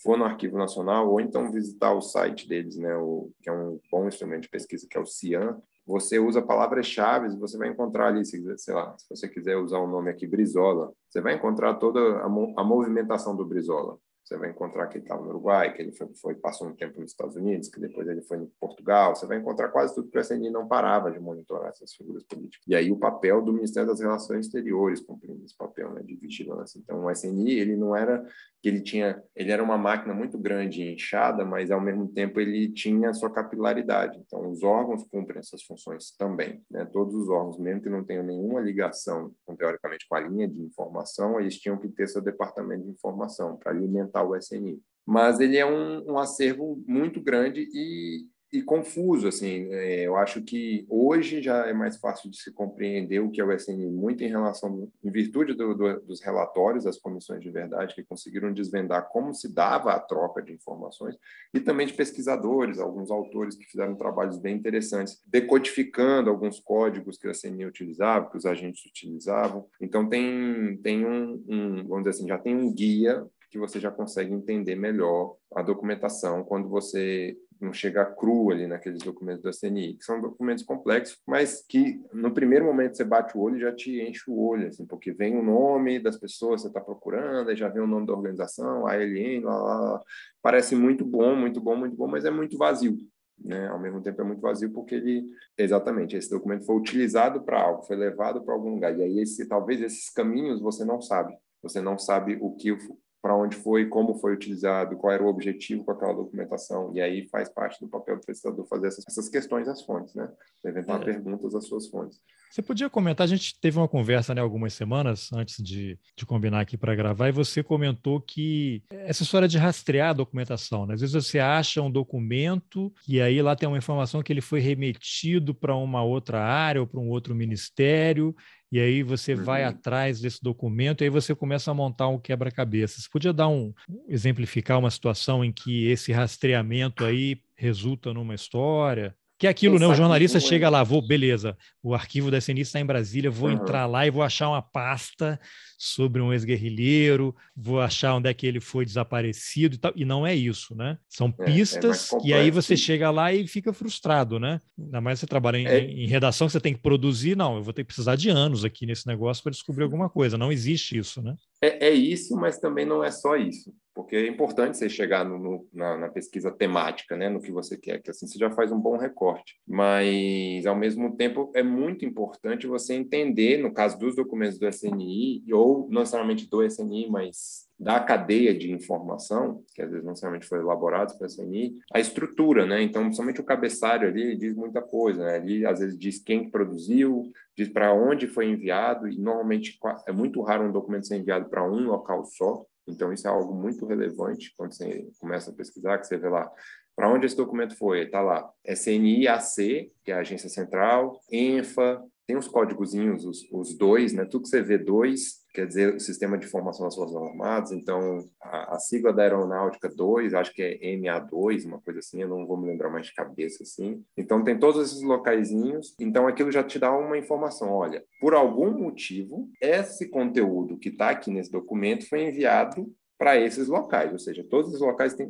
for no Arquivo Nacional ou então visitar o site deles, né, o, que é um bom instrumento de pesquisa, que é o CIAN, você usa palavras-chave, você vai encontrar ali, se, sei lá, se você quiser usar o nome aqui, Brizola, você vai encontrar toda a, a movimentação do Brizola. Você vai encontrar que ele estava no Uruguai, que ele foi, foi, passou um tempo nos Estados Unidos, que depois ele foi em Portugal. Você vai encontrar quase tudo que o SNI não parava de monitorar essas figuras políticas. E aí o papel do Ministério das Relações Exteriores cumprindo esse papel né, de vigilância. Então o SNI ele não era que ele tinha, ele era uma máquina muito grande e inchada, mas ao mesmo tempo ele tinha sua capilaridade. Então os órgãos cumprem essas funções também. Né? Todos os órgãos, mesmo que não tenham nenhuma ligação, teoricamente, com a linha de informação, eles tinham que ter seu departamento de informação para alimentar o SNI. Mas ele é um, um acervo muito grande e e confuso, assim, é, eu acho que hoje já é mais fácil de se compreender o que é o SNI, muito em relação, em virtude do, do, dos relatórios das comissões de verdade, que conseguiram desvendar como se dava a troca de informações, e também de pesquisadores, alguns autores que fizeram trabalhos bem interessantes, decodificando alguns códigos que a SNI utilizava, que os agentes utilizavam, então tem, tem um, um vamos dizer assim, já tem um guia que você já consegue entender melhor a documentação quando você não chega cru ali naqueles documentos da CNI, que são documentos complexos, mas que no primeiro momento você bate o olho e já te enche o olho, assim, porque vem o nome das pessoas que você está procurando, aí já vem o nome da organização, a ALN, lá, lá, lá. Parece muito bom, muito bom, muito bom, mas é muito vazio. Né? Ao mesmo tempo é muito vazio porque ele exatamente esse documento foi utilizado para algo, foi levado para algum lugar e aí esse talvez esses caminhos você não sabe, você não sabe o que para onde foi, como foi utilizado, qual era o objetivo com aquela documentação. E aí faz parte do papel do pesquisador fazer essas, essas questões às fontes, né? Levantar é. perguntas às suas fontes. Você podia comentar, a gente teve uma conversa né, algumas semanas antes de, de combinar aqui para gravar, e você comentou que essa história de rastrear a documentação, né? às vezes você acha um documento e aí lá tem uma informação que ele foi remetido para uma outra área ou para um outro ministério, e aí você uhum. vai atrás desse documento e aí você começa a montar um quebra-cabeça. Você podia dar um exemplificar uma situação em que esse rastreamento aí resulta numa história? Que é aquilo, né? O jornalista chega lá, vou, beleza, o arquivo da SNI está em Brasília, vou uhum. entrar lá e vou achar uma pasta sobre um ex-guerrilheiro, vou achar onde é que ele foi desaparecido e tal. E não é isso, né? São é, é pistas é, é e aí você chega lá e fica frustrado, né? Ainda mais você trabalha em, é... em, redação, você tem que produzir. Não, eu vou ter que precisar de anos aqui nesse negócio para descobrir alguma coisa. Não existe isso, né? É, é isso, mas também não é só isso porque é importante você chegar no, no, na, na, pesquisa temática, né, no que você quer, que assim você já faz um bom recorte. Mas, ao mesmo tempo, é muito importante você entender, no caso dos documentos do SNI, ou não necessariamente do SNI, mas da cadeia de informação, que às vezes não necessariamente foi elaborado pelo SNI, a estrutura, né? Então, somente o cabeçalho ali diz muita coisa, né? Ali, às vezes, diz quem produziu, diz para onde foi enviado, e normalmente é muito raro um documento ser enviado para um local só, então, isso é algo muito relevante quando você começa a pesquisar, que você vê lá para onde esse documento foi. Está lá, SNIAC, que é a Agência Central, ENFA, tem os códigozinhos, os, os dois, né? Tudo que você vê dois, quer dizer o Sistema de Informação das Forças Armadas, então a, a, sigla da Aeronáutica 2, acho que é MA2, uma coisa assim, eu não vou me lembrar mais de cabeça assim. Então tem todos esses locaizinhos, então aquilo já te dá uma informação, olha, por algum motivo, esse conteúdo que está aqui nesse documento foi enviado para esses locais, ou seja, todos os locais têm,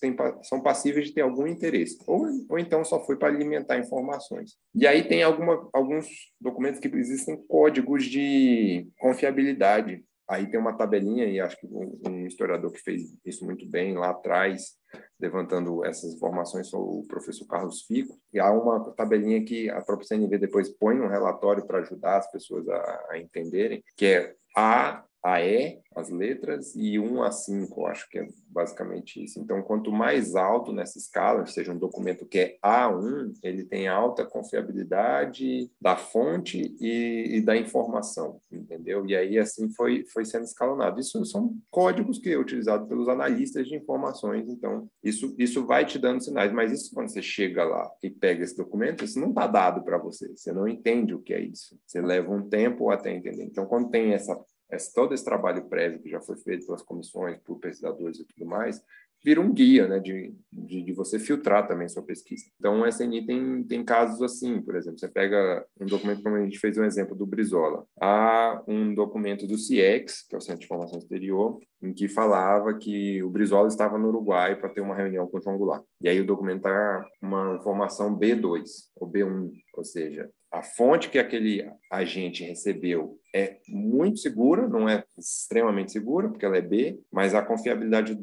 têm, são passíveis de ter algum interesse, ou, ou então só foi para alimentar informações. E aí tem alguma, alguns documentos que existem códigos de confiabilidade. Aí tem uma tabelinha, e acho que um historiador que fez isso muito bem lá atrás, levantando essas informações, foi o professor Carlos Fico. E há uma tabelinha que a própria CNV depois põe no relatório para ajudar as pessoas a, a entenderem, que é A a E, as letras, e 1 a 5, acho que é basicamente isso. Então, quanto mais alto nessa escala, seja um documento que é A1, ele tem alta confiabilidade da fonte e, e da informação, entendeu? E aí, assim, foi, foi sendo escalonado. Isso são códigos que é utilizado pelos analistas de informações, então, isso, isso vai te dando sinais, mas isso quando você chega lá e pega esse documento, isso não está dado para você, você não entende o que é isso. Você leva um tempo até entender. Então, quando tem essa esse, todo esse trabalho prévio que já foi feito pelas comissões, por pesquisadores e tudo mais, vira um guia, né, de, de, de, você filtrar também sua pesquisa. Então, o SNI tem, tem casos assim, por exemplo, você pega um documento, como a gente fez um exemplo do Brizola. Há um documento do CIEX, que é o Centro de Informação Exterior, em que falava que o Brizola estava no Uruguai para ter uma reunião com o João Goulart. E aí o documento está uma informação B2, ou B1, ou seja, a fonte que aquele agente recebeu é muito segura, não é extremamente segura, porque ela é B, mas a confiabilidade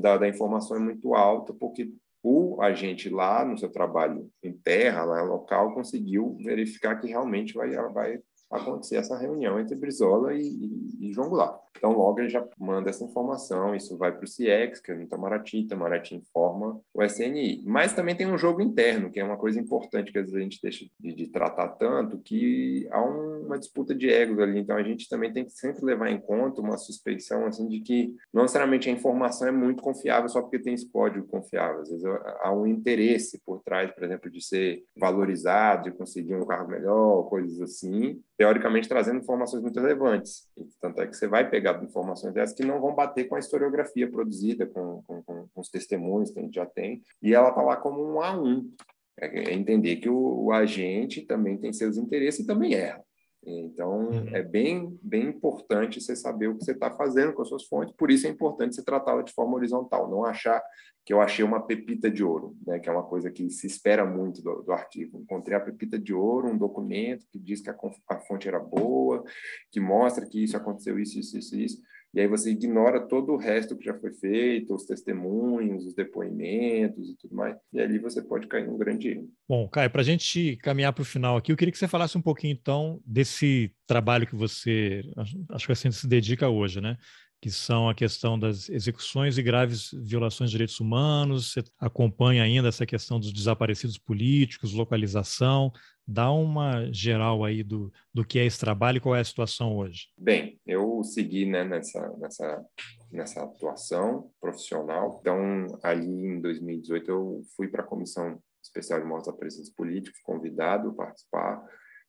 da, da, informação é muito alta, porque o agente lá no seu trabalho em terra, lá local, conseguiu verificar que realmente vai, vai acontecer essa reunião entre Brizola e, e, e, João Goulart. Então, logo ele já manda essa informação, isso vai para o CIEX, que é o Itamaraty, Itamaraty informa o SNI. Mas também tem um jogo interno, que é uma coisa importante que às vezes a gente deixa de, de tratar tanto, que há um, uma disputa de egos ali. Então, a gente também tem que sempre levar em conta uma suspeição assim, de que não necessariamente a informação é muito confiável só porque tem esse código confiável. Às vezes há um interesse por trás, por exemplo, de ser valorizado, de conseguir um carro melhor, coisas assim teoricamente trazendo informações muito relevantes. Tanto é que você vai pegar informações dessas que não vão bater com a historiografia produzida, com, com, com os testemunhos que a gente já tem, e ela está lá como um a um. É, é entender que o, o, agente também tem seus interesses e também erra. Então, uhum. é bem, bem importante você saber o que você está fazendo com as suas fontes, por isso é importante você tratá-la de forma horizontal, não achar que eu achei uma pepita de ouro, né, que é uma coisa que se espera muito do, do artigo. Encontrei a pepita de ouro, um documento que diz que a, a fonte era boa, que mostra que isso aconteceu, isso, isso, isso, isso e aí você ignora todo o resto que já foi feito, os testemunhos, os depoimentos e tudo mais, e ali você pode cair num grande erro. Bom, Caio, para a gente caminhar para o final aqui, eu queria que você falasse um pouquinho então desse trabalho que você, acho que assim se dedica hoje, né? Que são a questão das execuções e graves violações de direitos humanos. Você acompanha ainda essa questão dos desaparecidos políticos, localização. Dá uma geral aí do, do que é esse trabalho e qual é a situação hoje. Bem, eu segui né, nessa, nessa, nessa atuação profissional. Então, ali em 2018, eu fui para a Comissão Especial de Mortos Desaparecidos Políticos, convidado a participar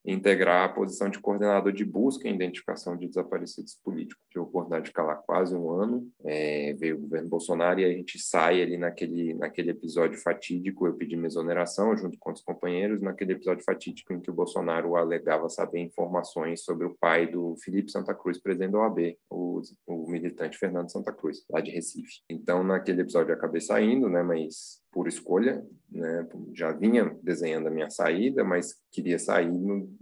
integrar a posição de coordenador de busca e identificação de desaparecidos políticos. Tive a oportunidade de lá quase um ano, é, veio o governo Bolsonaro e a gente sai ali naquele, naquele episódio fatídico, eu pedi minha exoneração junto com os companheiros, naquele episódio fatídico em que o Bolsonaro alegava saber informações sobre o pai do Felipe Santa Cruz, presidente da OAB, o, o militante Fernando Santa Cruz, lá de Recife. Então, naquele episódio eu acabei saindo, né, mas por escolha, né? Já vinha desenhando a minha saída, mas queria sair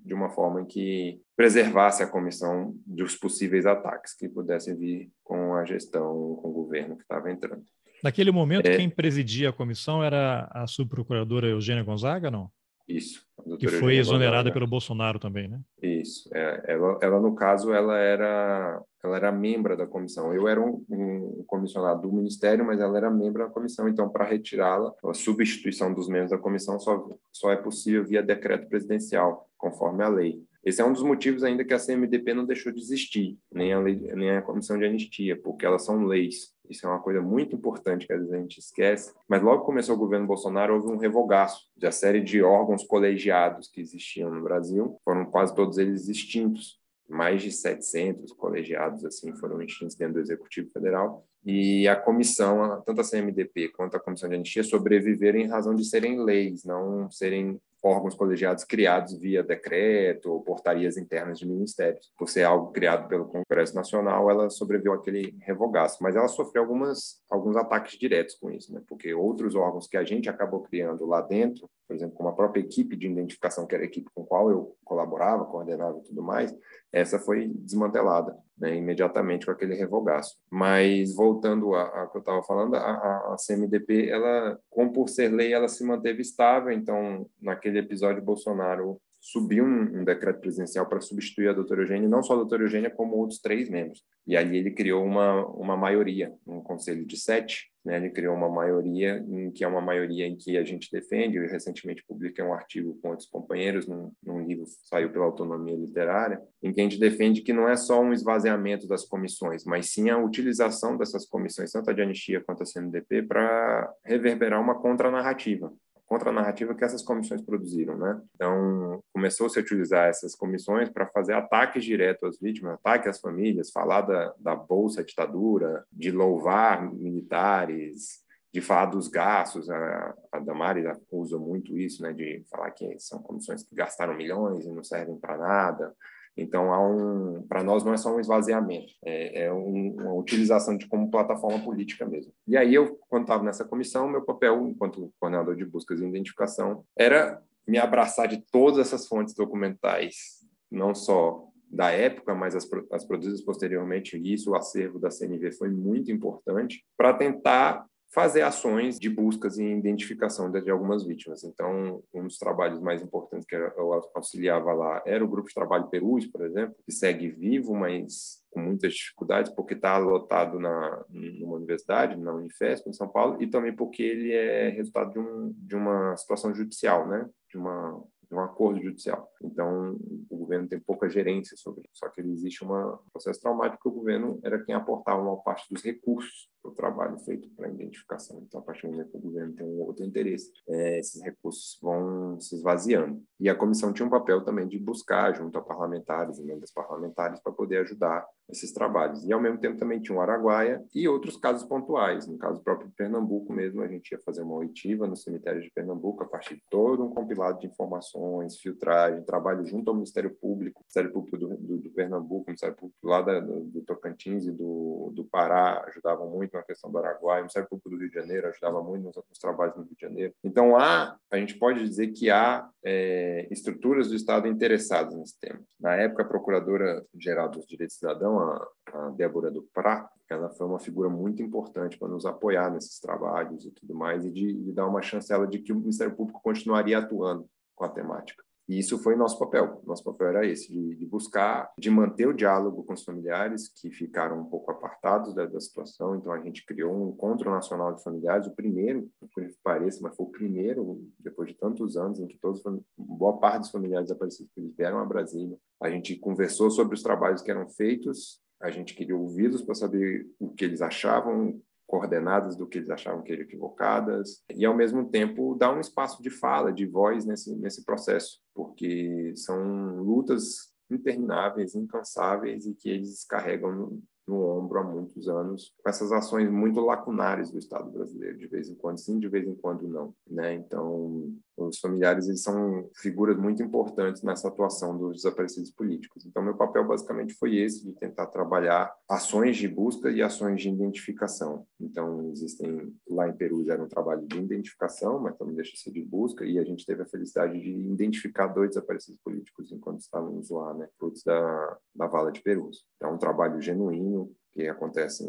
de uma forma que preservasse a comissão dos possíveis ataques que pudessem vir com a gestão, com o governo que estava entrando. Naquele momento, é, quem presidia a comissão era a subprocuradora Eugênia Gonzaga, não? Isso. Que foi exonerada pelo Bolsonaro também, né? Isso. É, ela, ela, no caso, ela era, ela era membro da comissão. Eu era um, um comissionado do Ministério, mas ela era membro da comissão. Então, para retirá-la, a substituição dos membros da comissão só, só é possível via decreto presidencial, conforme a lei. Esse é um dos motivos ainda que a CMDP não deixou de existir, nem a, lei, nem a comissão de anistia, porque elas são leis. Isso é uma coisa muito importante que às vezes a gente esquece. Mas logo que começou o governo Bolsonaro, houve um revogaço da série de órgãos colegiados que existiam no Brasil. Foram quase todos eles extintos. Mais de 700 colegiados assim foram extintos dentro do Executivo Federal. E a comissão, tanto a CMDP quanto a Comissão de Anistia, sobreviveram em razão de serem leis, não serem órgãos colegiados criados via decreto ou portarias internas de ministérios. Por ser algo criado pelo Congresso Nacional, ela sobreviveu àquele revogaço, mas ela sofreu algumas, alguns ataques diretos com isso, né? porque outros órgãos que a gente acabou criando lá dentro, por exemplo, como a própria equipe de identificação, que era a equipe com a qual eu colaborava, coordenava e tudo mais, essa foi desmantelada né, imediatamente com aquele revogaço. Mas voltando a, a que eu estava falando, a, a, CMDP, ela, como por ser lei, ela se manteve estável. Então, naquele episódio, Bolsonaro subiu um, um decreto presidencial para substituir a doutora Eugênia, não só a doutora Eugênia, como outros três membros. E ali ele criou uma, uma maioria, um conselho de sete, né? ele criou uma maioria, em que é uma maioria em que a gente defende. Eu recentemente publiquei um artigo com outros companheiros, num, num livro que saiu pela Autonomia Literária, em que a gente defende que não é só um esvaziamento das comissões, mas sim a utilização dessas comissões, tanto a de anistia quanto a CNDP, para reverberar uma contranarrativa contra-narrativa que essas comissões produziram, né? Então, começou-se a utilizar essas comissões para fazer ataques diretos às vítimas, ataques às famílias, falar da, da bolsa ditadura, de louvar militares, de falar dos gastos, a, a Damari usa muito isso, né, de falar que são comissões que gastaram milhões e não servem para nada. Então, há um, para nós não é só um esvaziamento, é, é um, uma utilização de como plataforma política mesmo. E aí eu, quando estava nessa comissão, meu papel, enquanto coordenador de buscas e identificação, era me abraçar de todas essas fontes documentais, não só da época, mas as, as produzidas posteriormente, e isso, o acervo da CNV foi muito importante, para tentar fazer ações de buscas e identificação de, de, algumas vítimas. Então, um dos trabalhos mais importantes que eu auxiliava lá era o grupo de trabalho Perus, por exemplo, que segue vivo, mas com muitas dificuldades, porque está lotado na numa universidade, na Unifesp, em São Paulo, e também porque ele é resultado de, um, de uma situação judicial, né? de uma um acordo judicial. Então, o governo tem pouca gerência sobre isso. Só que existe um processo traumático que o governo era quem aportava uma parte dos recursos o trabalho feito para identificação. Então, a partir do momento que o governo tem um outro interesse, é, esses recursos vão se esvaziando. E a comissão tinha um papel também de buscar, junto a parlamentares, emendas parlamentares, para poder ajudar esses trabalhos. E, ao mesmo tempo, também tinha o Araguaia e outros casos pontuais. No caso próprio de Pernambuco mesmo, a gente ia fazer uma oitiva no cemitério de Pernambuco, a partir de todo um compilado de informações, filtragem, trabalho junto ao Ministério Público, Ministério Público do, do, do Pernambuco, Ministério Público lá da, do, do, Tocantins e do, do Pará, ajudavam muito na questão do Araguaia, o Ministério Público do Rio de Janeiro ajudava muito nos, nos trabalhos no Rio de Janeiro. Então, há, a gente pode dizer que há é, estruturas do Estado interessadas nesse tema. Na época, a Procuradora-Geral dos Direitos do Cidadão, a, a Débora do Prá, ela foi uma figura muito importante para nos apoiar nesses trabalhos e tudo mais, e de, de dar uma chancela de que o Ministério Público continuaria atuando com a temática. E isso foi nosso papel. Nosso papel era esse, de, de, buscar, de manter o diálogo com os familiares que ficaram um pouco apartados da, da, situação. Então, a gente criou um encontro nacional de familiares, o primeiro, por que pareça, mas foi o primeiro, depois de tantos anos, em que todos, boa parte dos familiares desaparecidos vieram a Brasília. A gente conversou sobre os trabalhos que eram feitos, a gente queria ouvi-los para saber o que eles achavam, coordenadas do que eles achavam que eram equivocadas e ao mesmo tempo dar um espaço de fala, de voz nesse nesse processo, porque são lutas intermináveis, incansáveis e que eles carregam no ombro há muitos anos, com essas ações muito lacunares do Estado brasileiro, de vez em quando sim, de vez em quando não, né? Então, os familiares eles são figuras muito importantes nessa atuação dos desaparecidos políticos. Então, meu papel basicamente foi esse de tentar trabalhar ações de busca e ações de identificação. Então, existem lá em Peru era um trabalho de identificação, mas também deixa ser de busca e a gente teve a felicidade de identificar dois desaparecidos políticos enquanto estávamos lá, né? Frutos da da Vala de Perus. Então, é um trabalho genuíno que acontece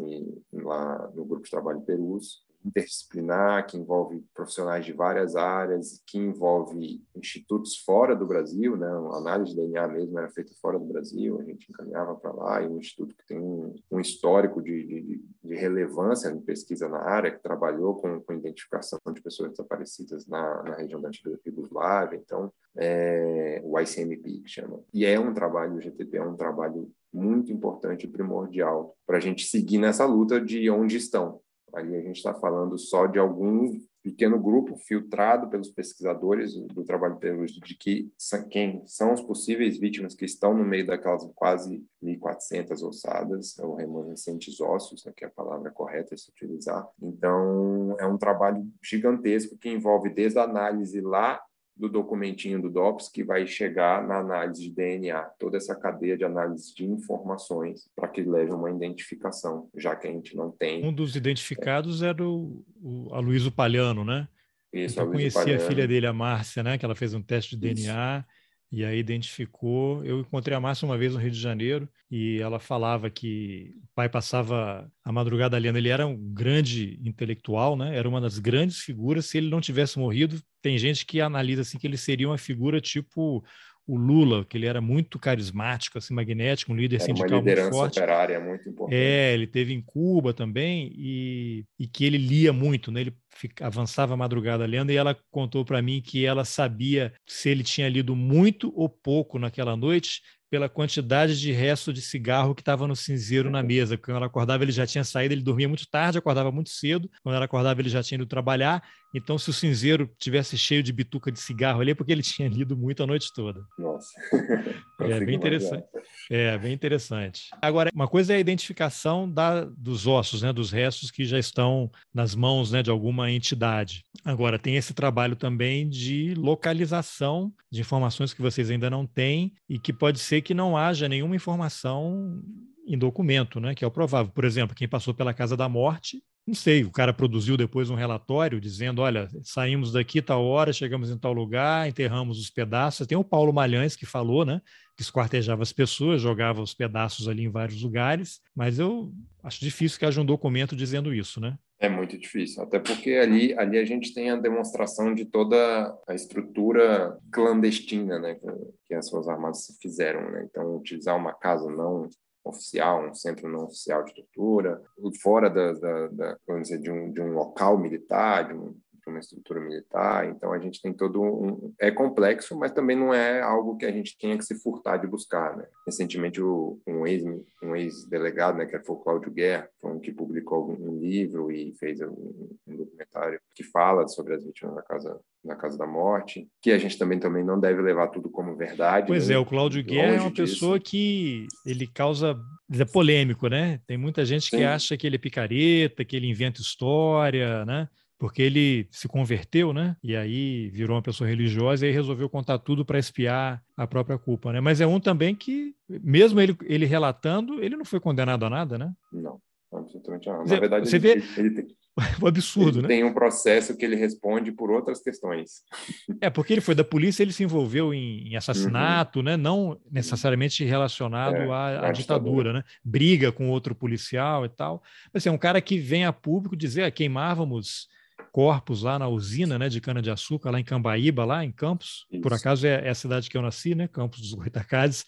lá no Grupo de Trabalho Perus, interdisciplinar, que envolve profissionais de várias áreas, que envolve institutos fora do Brasil, né? A análise de DNA mesmo era feita fora do Brasil, a gente encaminhava para lá, e um instituto que tem um, histórico de, de, de, relevância em pesquisa na área, que trabalhou com, com identificação de pessoas desaparecidas na, na região da antiga Yugoslávia, então, é, o ICMP, que chama. E é um trabalho, o GTP é um trabalho muito importante e primordial para a gente seguir nessa luta de onde estão. Ali a gente está falando só de algum pequeno grupo filtrado pelos pesquisadores do trabalho perúrgico de que quem são os possíveis vítimas que estão no meio daquelas quase 1.400 ossadas, ou remanescentes ósseos, né, que é a palavra correta a se utilizar. Então, é um trabalho gigantesco que envolve desde a análise lá do documentinho do DOPS que vai chegar na análise de DNA, toda essa cadeia de análise de informações para que leve uma identificação, já que a gente não tem. Um dos identificados é. era o, o Aloysio Palhano, né? Isso, eu conheci Palhano. a filha dele, a Márcia, né? Que ela fez um teste de DNA. E aí identificou. Eu encontrei a Márcia uma vez no Rio de Janeiro e ela falava que o pai passava a madrugada lendo. Ele era um grande intelectual, né? Era uma das grandes figuras. Se ele não tivesse morrido, tem gente que analisa assim que ele seria uma figura tipo o Lula, que ele era muito carismático, assim, magnético, um líder era sindical uma muito forte. operária muito importante. É, ele teve em Cuba também e, e que ele lia muito, né? Ele fica, avançava a madrugada lendo e ela contou para mim que ela sabia se ele tinha lido muito ou pouco naquela noite pela quantidade de resto de cigarro que estava no cinzeiro na mesa. Quando ela acordava, ele já tinha saído, ele dormia muito tarde, acordava muito cedo. Quando ela acordava, ele já tinha ido trabalhar. Então, se o cinzeiro tivesse cheio de bituca de cigarro ali, é porque ele tinha lido muito a noite toda. Nossa. é bem interessante. É bem interessante. Agora, uma coisa é a identificação da, dos ossos, né, dos restos que já estão nas mãos né, de alguma entidade. Agora, tem esse trabalho também de localização de informações que vocês ainda não têm e que pode ser que não haja nenhuma informação em documento, né, que é o provável. Por exemplo, quem passou pela Casa da Morte não sei, o cara produziu depois um relatório dizendo: olha, saímos daqui tal hora, chegamos em tal lugar, enterramos os pedaços. Tem o Paulo Malhães que falou, né? Que esquartejava as pessoas, jogava os pedaços ali em vários lugares, mas eu acho difícil que haja um documento dizendo isso, né? É muito difícil, até porque ali, ali a gente tem a demonstração de toda a estrutura clandestina né, que as Forças Armadas fizeram. Né? Então, utilizar uma casa não oficial, um centro não oficial de tortura, fora da, da, da dizer, de um, de um local militar, de, um, de, uma estrutura militar. Então a gente tem todo um é complexo, mas também não é algo que a gente tenha que se furtar de buscar. Né? Recentemente o, um ex um ex delegado, né, que foi o Cláudio Guerra, foi um que publicou um livro e fez um, um documentário que fala sobre as vítimas da casa na Casa da Morte, que a gente também, também não deve levar tudo como verdade. Pois né? é, o Cláudio Guerra é uma disso. pessoa que ele causa é polêmico, né? Tem muita gente Sim. que acha que ele é picareta, que ele inventa história, né? Porque ele se converteu, né? E aí virou uma pessoa religiosa e resolveu contar tudo para espiar a própria culpa, né? Mas é um também que, mesmo ele, ele relatando, ele não foi condenado a nada, né? Não, absolutamente não. Na verdade, você ele, vê... ele tem o absurdo, ele né? Tem um processo que ele responde por outras questões. É, porque ele foi da polícia, ele se envolveu em, em assassinato, uhum. né? Não necessariamente relacionado é, à, à, ditadura, né? Briga com outro policial e tal. Mas assim, é um cara que vem a público dizer, ah, queimávamos corpos lá na usina né, de cana-de-açúcar, lá em Cambaíba, lá em Campos. Isso. Por acaso é, é, a cidade que eu nasci, né? Campos dos Goitacazes.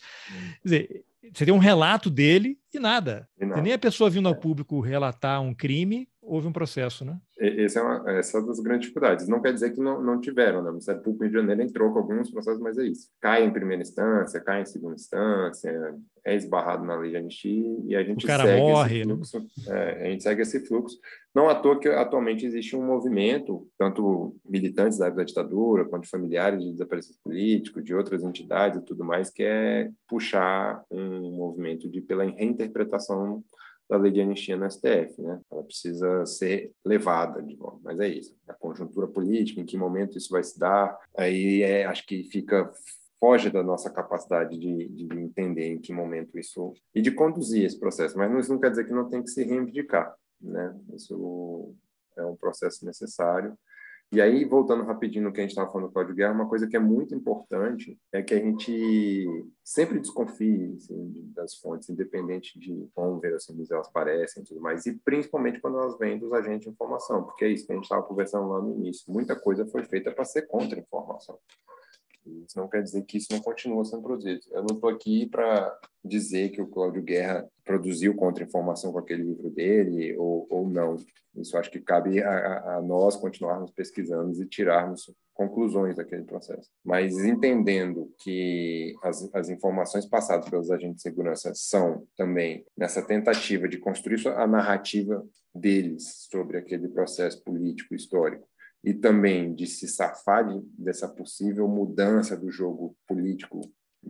Quer dizer, você tem um relato dele e nada. E nada. nem a pessoa vindo ao é. público relatar um crime houve um processo, né? Essa é, uma, essa é uma das grandes dificuldades. Não quer dizer que não, não tiveram, né? O Ministério Público Rio de Janeiro entrou com alguns processos, mas é isso. Cai em primeira instância, cai em segunda instância, é esbarrado na lei de anistia e a gente o cara segue morre, esse fluxo. Né? É, a gente segue esse fluxo. Não à toa que atualmente existe um movimento, tanto militantes da, da ditadura, quanto familiares de desaparecidos políticos, de outras entidades e tudo mais, que é puxar um movimento de pela reinterpretação da lei de anistia no STF, né? Ela precisa ser levada de volta, mas é isso. A conjuntura política, em que momento isso vai se dar, aí é, acho que fica foge da nossa capacidade de, de entender em que momento isso e de conduzir esse processo. Mas isso não quer dizer que não tem que se reivindicar, né? Isso é um processo necessário e aí, voltando rapidinho no que a gente estava falando do Código Guerra, uma coisa que é muito importante é que a gente sempre desconfie assim, das fontes, independente de quão verossímeis elas parecem e tudo mais, e principalmente quando elas vêm dos agentes de informação, porque é isso que a gente estava conversando lá no início. Muita coisa foi feita para ser contra-informação. Isso não quer dizer que isso não continua sendo produzido. Eu não estou aqui para dizer que o Cláudio Guerra produziu contra-informação com aquele livro dele ou, ou não. Isso acho que cabe a, a, nós continuarmos pesquisando e tirarmos conclusões daquele processo. Mas entendendo que as, as informações passadas pelos agentes de segurança são também nessa tentativa de construir a narrativa deles sobre aquele processo político histórico e também de se safar de, dessa possível mudança do jogo político,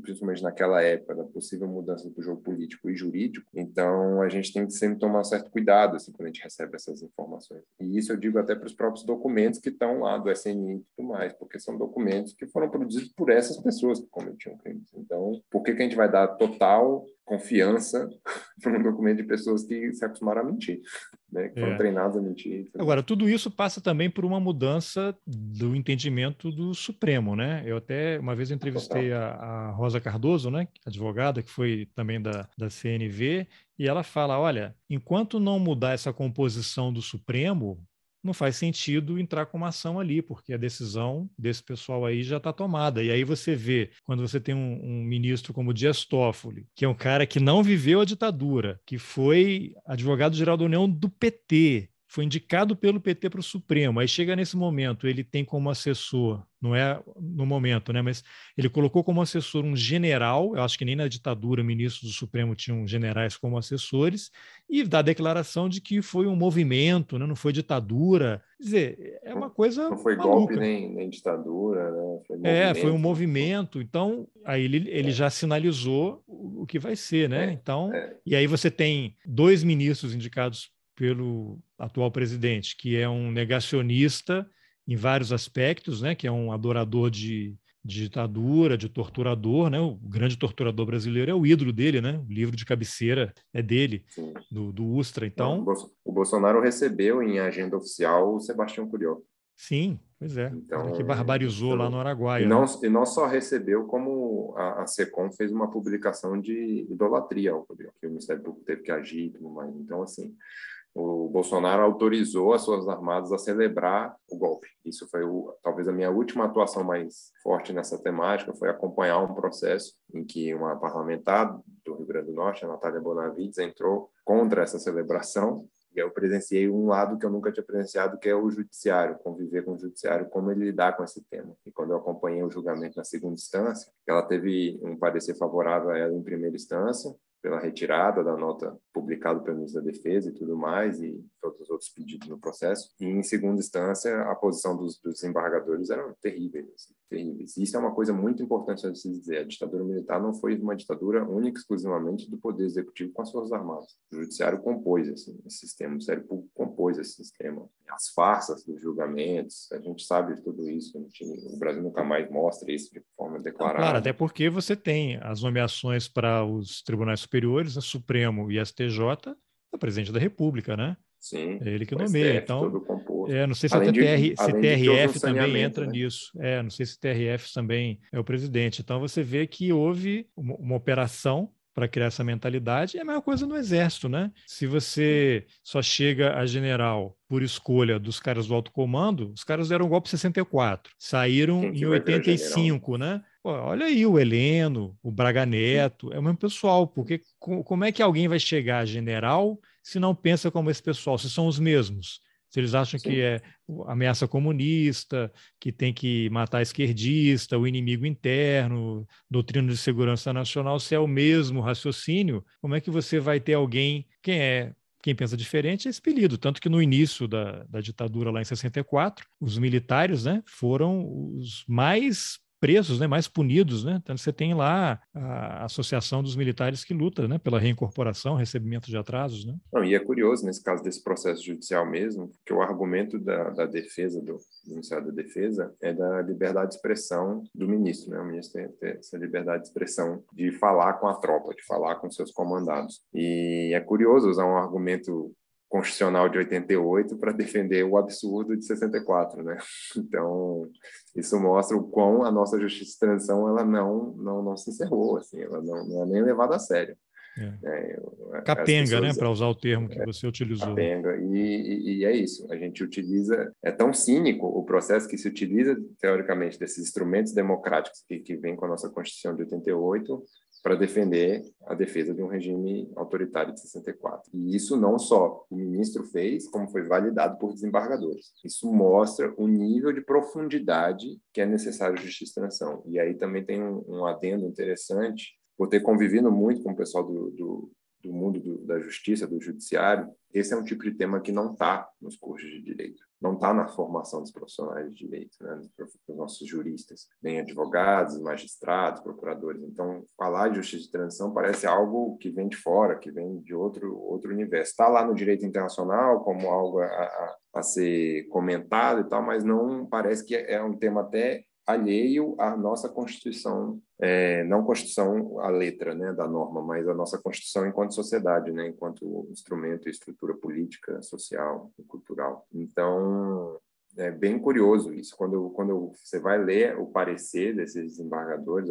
principalmente naquela época, da possível mudança do jogo político e jurídico. Então, a gente tem que sempre tomar um certo cuidado assim, quando a gente recebe essas informações. E isso eu digo até para os próprios documentos que estão lá do SNI e tudo mais, porque são documentos que foram produzidos por essas pessoas que cometiam crimes. Então, por que, que a gente vai dar total confiança para um documento de pessoas que se acostumaram a mentir? Né, que foram é. treinados a mentir. Agora, tudo isso passa também por uma mudança do entendimento do Supremo, né? Eu até uma vez entrevistei a, a, Rosa Cardoso, né, advogada, que foi também da, da CNV, e ela fala: olha, enquanto não mudar essa composição do Supremo, não faz sentido entrar com uma ação ali, porque a decisão desse pessoal aí já está tomada. E aí você vê, quando você tem um, um, ministro como Dias Toffoli, que é um cara que não viveu a ditadura, que foi advogado-geral da União do PT, foi indicado pelo PT para o Supremo. Aí chega nesse momento, ele tem como assessor, não é no momento, né? Mas ele colocou como assessor um general. Eu acho que nem na ditadura ministros do Supremo tinham generais como assessores e dá a declaração de que foi um movimento, né? não foi ditadura. Quer dizer, é uma coisa. Não foi maluca. golpe nem, nem ditadura, né? Foi é, foi um movimento. Então, aí ele, ele é. já sinalizou o, que vai ser, né? É, então, é. e aí você tem dois ministros indicados pelo atual presidente, que é um negacionista em vários aspectos, né? Que é um adorador de, de ditadura, de torturador, né? O grande torturador brasileiro é o ídolo dele, né? O livro de cabeceira é dele, do, do Ustra. Então, o Bolsonaro recebeu em agenda oficial o Sebastião Curió. Sim, pois é. Então, que barbarizou então, lá no Araguaia. E não, né? e não só recebeu, como a, a SECOM fez uma publicação de idolatria ao Curió, que o Ministério Público teve que agir e tudo mais. Então, assim, o Bolsonaro autorizou as suas armadas a celebrar o golpe. Isso foi o, talvez a minha última atuação mais forte nessa temática, foi acompanhar um processo em que uma parlamentar do Rio Grande do Norte, a Natália Bonavides, entrou contra essa celebração e eu presenciei um lado que eu nunca tinha presenciado, que é o judiciário, conviver com o judiciário, como ele lidar com esse tema. E quando eu acompanhei o julgamento na segunda instância, ela teve um parecer favorável a ela em primeira instância, pela retirada da nota publicada pelo ministro da Defesa e tudo mais, e todos os outros pedidos no processo. E, em segunda instância, a posição dos, dos desembargadores era terrível, assim, terríveis. E isso é uma coisa muito importante a se dizer. A ditadura militar não foi uma ditadura única exclusivamente do poder executivo com as forças armadas. O judiciário compôs assim, esse sistema, o Ministério Público compôs esse sistema. As farsas dos julgamentos, a gente sabe de tudo isso. Gente, o Brasil nunca mais mostra isso de forma declarada. Claro, até porque você tem as nomeações para os tribunais superiores, o Supremo e STJ, da presidente da República, né? Sim. É ele que nomeia. então, é, não sei se além TR, se TRF também entra né? nisso. É, não sei se TRF também é o presidente. Então você vê que houve uma, uma operação para criar essa mentalidade. É a mesma coisa no exército, né? Se você só chega a general por escolha dos caras do alto comando, os caras deram um golpe em 64, saíram em 85, né? Pô, olha aí o Heleno, o Braga Neto, é o mesmo pessoal, porque como é que alguém vai chegar a general se não pensa como esse pessoal, se são os mesmos? Se eles acham Sim. que é ameaça comunista, que tem que matar esquerdista, o inimigo interno, doutrina de segurança nacional, se é o mesmo raciocínio, como é que você vai ter alguém, quem é quem pensa diferente é expelido. Tanto que no início da, da ditadura, lá em 64, os militares né, foram os mais presos, né, mais punidos, né? Então você tem lá a Associação dos Militares que luta, né, pela reincorporação, recebimento de atrasos, né? Não, e é curioso nesse caso desse processo judicial mesmo, que o argumento da, da defesa do, do Ministério da Defesa é da liberdade de expressão do ministro, né? O ministro tem, tem essa liberdade de expressão de falar com a tropa, de falar com seus comandados. E é curioso usar um argumento constitucional de 88 para defender o absurdo de 64, né? Então, isso mostra o quão a nossa justiça de transição ela não não não se encerrou, assim, ela não, não é nem levada a sério. É. É, capenga, né, para usar o termo que é, você utilizou. Capenga, e, e, e, é isso, a gente utiliza, é tão cínico o processo que se utiliza, teoricamente, desses instrumentos democráticos que, que vem com a nossa Constituição de 88, para defender a defesa de um regime autoritário de 64. E isso não só o ministro fez, como foi validado por desembargadores. Isso mostra o nível de profundidade que é necessário justiça transição. E aí também tem um, um adendo interessante, por ter convivido muito com o pessoal do, do, do mundo do, da justiça, do judiciário, esse é um tipo de tema que não está nos cursos de direito, não está na formação dos profissionais de direito, né, dos nossos juristas, nem advogados, magistrados, procuradores. Então, falar de justiça de transição parece algo que vem de fora, que vem de outro outro universo. Está lá no direito internacional como algo a, a, a ser comentado e tal, mas não parece que é um tema até alheio à nossa Constituição, é, não Constituição a letra né, da norma, mas a nossa Constituição enquanto sociedade, né, enquanto instrumento e estrutura política, social e cultural. Então, é bem curioso isso. Quando, quando você vai ler o parecer desses desembargadores,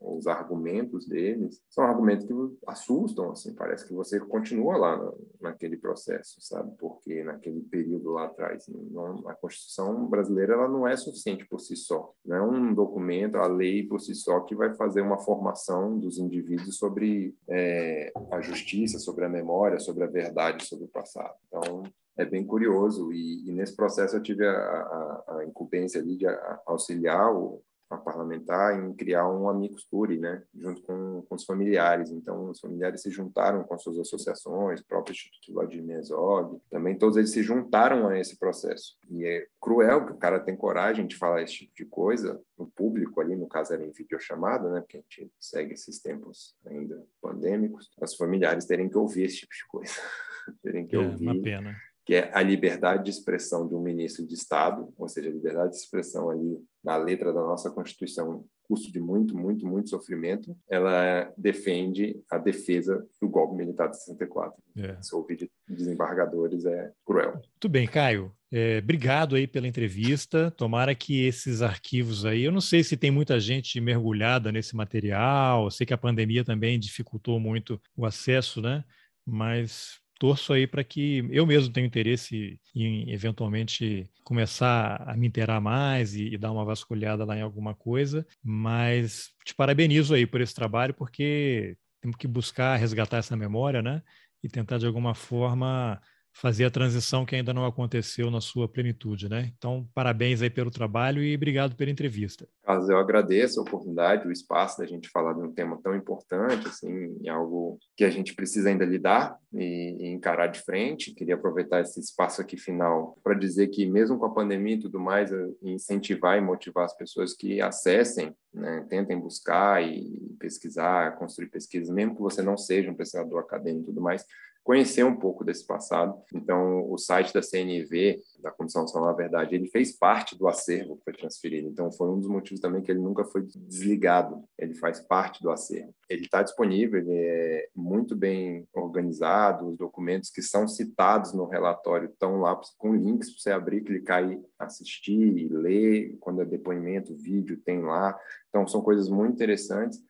os argumentos deles são argumentos que assustam, assim, parece que você continua lá na, naquele processo, sabe? Porque naquele período lá atrás, não, a Constituição brasileira ela não é suficiente por si só, não é um documento, a lei por si só que vai fazer uma formação dos indivíduos sobre é, a justiça, sobre a memória, sobre a verdade, sobre o passado. Então, é bem curioso. E, e nesse processo eu tive a, a, a incumbência ali de auxiliar o, a parlamentar em criar um amicus curiae, né, junto com, com os familiares. Então, os familiares se juntaram com suas associações, próprio Instituto Vladimir Herzog, também todos eles se juntaram a esse processo. E é cruel que o cara tem coragem de falar esse tipo de coisa no público ali, no caso era em videochamada, né, porque a gente segue esses tempos ainda pandêmicos, os familiares terem que ouvir esse tipo de coisa, terem que é, ouvir. Uma pena que é a liberdade de expressão de um ministro de Estado, ou seja, a liberdade de expressão ali na letra da nossa Constituição, custo de muito, muito, muito sofrimento, ela defende a defesa do golpe militar de 64. É. Se ouvir de desembargadores é cruel. Muito bem, Caio. É, obrigado aí pela entrevista. Tomara que esses arquivos aí, eu não sei se tem muita gente mergulhada nesse material, eu sei que a pandemia também dificultou muito o acesso, né? Mas torço aí para que eu mesmo tenha interesse em eventualmente começar a me inteirar mais e, e, dar uma vasculhada lá em alguma coisa, mas te parabenizo aí por esse trabalho, porque temos que buscar resgatar essa memória, né? E tentar de alguma forma fazer a transição que ainda não aconteceu na sua plenitude, né? Então, parabéns aí pelo trabalho e obrigado pela entrevista. Carlos, eu agradeço a oportunidade, o espaço da gente falar de um tema tão importante, assim, algo que a gente precisa ainda lidar e, e encarar de frente. Queria aproveitar esse espaço aqui final para dizer que, mesmo com a pandemia e tudo mais, incentivar e motivar as pessoas que acessem, né, tentem buscar e pesquisar, construir pesquisas, mesmo que você não seja um pesquisador acadêmico e tudo mais, conhecer um pouco desse passado. Então, o site da CNV, da Comissão Nacional da Verdade, ele fez parte do acervo que foi transferido. Então, foi um dos motivos também que ele nunca foi desligado. Ele faz parte do acervo. Ele está disponível, ele é muito bem organizado. Os documentos que são citados no relatório estão lá com links para você abrir, clicar e assistir, ler. Quando é depoimento, vídeo, tem lá. Então, são coisas muito interessantes.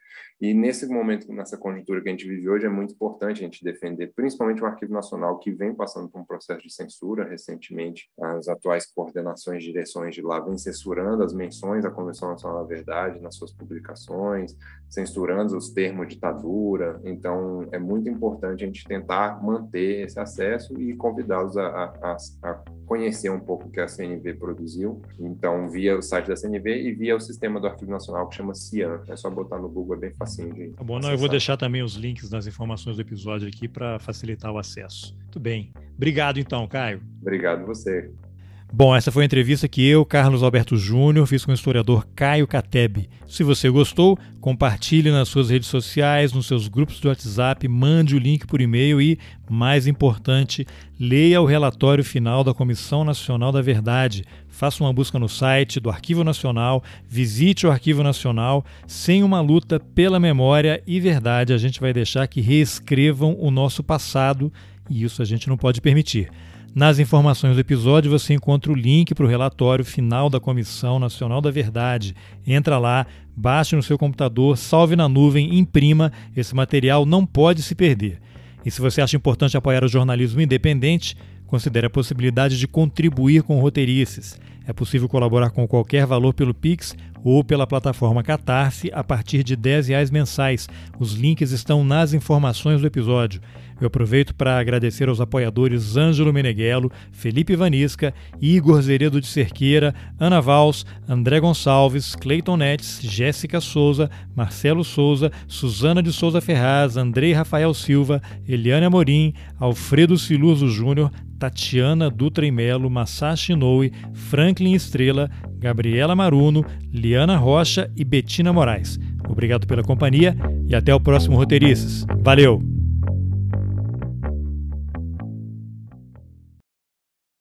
E nesse momento, nessa conjuntura que a gente vive hoje, é muito importante a gente defender, principalmente o Arquivo Nacional, que vem passando por um processo de censura recentemente. As atuais coordenações, direções de lá vêm censurando as menções à Convenção Nacional da Verdade nas suas publicações, censurando os termos ditadura. Então, é muito importante a gente tentar manter esse acesso e convidá-los a, a, a conhecer um pouco o que a CNV produziu. Então, via o site da CNV e via o sistema do Arquivo Nacional que chama CIAN. É só botar no Google, é bem facinho de. Tá bom, não, eu vou deixar também os links nas informações do episódio aqui para facilitar o acesso. Muito bem. Obrigado então, Caio. Obrigado você. Bom, essa foi a entrevista que eu, Carlos Alberto Júnior, fiz com o historiador Caio Cateb. Se você gostou, compartilhe nas suas redes sociais, nos seus grupos do WhatsApp, mande o link por e-mail e, mais importante, leia o relatório final da Comissão Nacional da Verdade. Faça uma busca no site do Arquivo Nacional, visite o Arquivo Nacional. Sem uma luta pela memória e verdade, a gente vai deixar que reescrevam o nosso passado e isso a gente não pode permitir. Nas informações do episódio você encontra o link para o relatório final da Comissão Nacional da Verdade. Entra lá, baixe no seu computador, salve na nuvem, imprima. Esse material não pode se perder. E se você acha importante apoiar o jornalismo independente, considere a possibilidade de contribuir com roteirices. É possível colaborar com qualquer valor pelo Pix ou pela plataforma Catarse a partir de R$ reais mensais. Os links estão nas informações do episódio. Eu aproveito para agradecer aos apoiadores Ângelo Meneghello, Felipe Vanisca, Igor Zeredo de Cerqueira, Ana Vals, André Gonçalves, Cleiton Netes, Jéssica Souza, Marcelo Souza, Suzana de Souza Ferraz, Andrei Rafael Silva, Eliane Amorim, Alfredo Siluso Júnior, Tatiana Dutra e Melo, Masashi Inoue, Franklin Estrela, Gabriela Maruno, Liana Rocha e Betina Moraes. Obrigado pela companhia e até o próximo Roteirices. Valeu!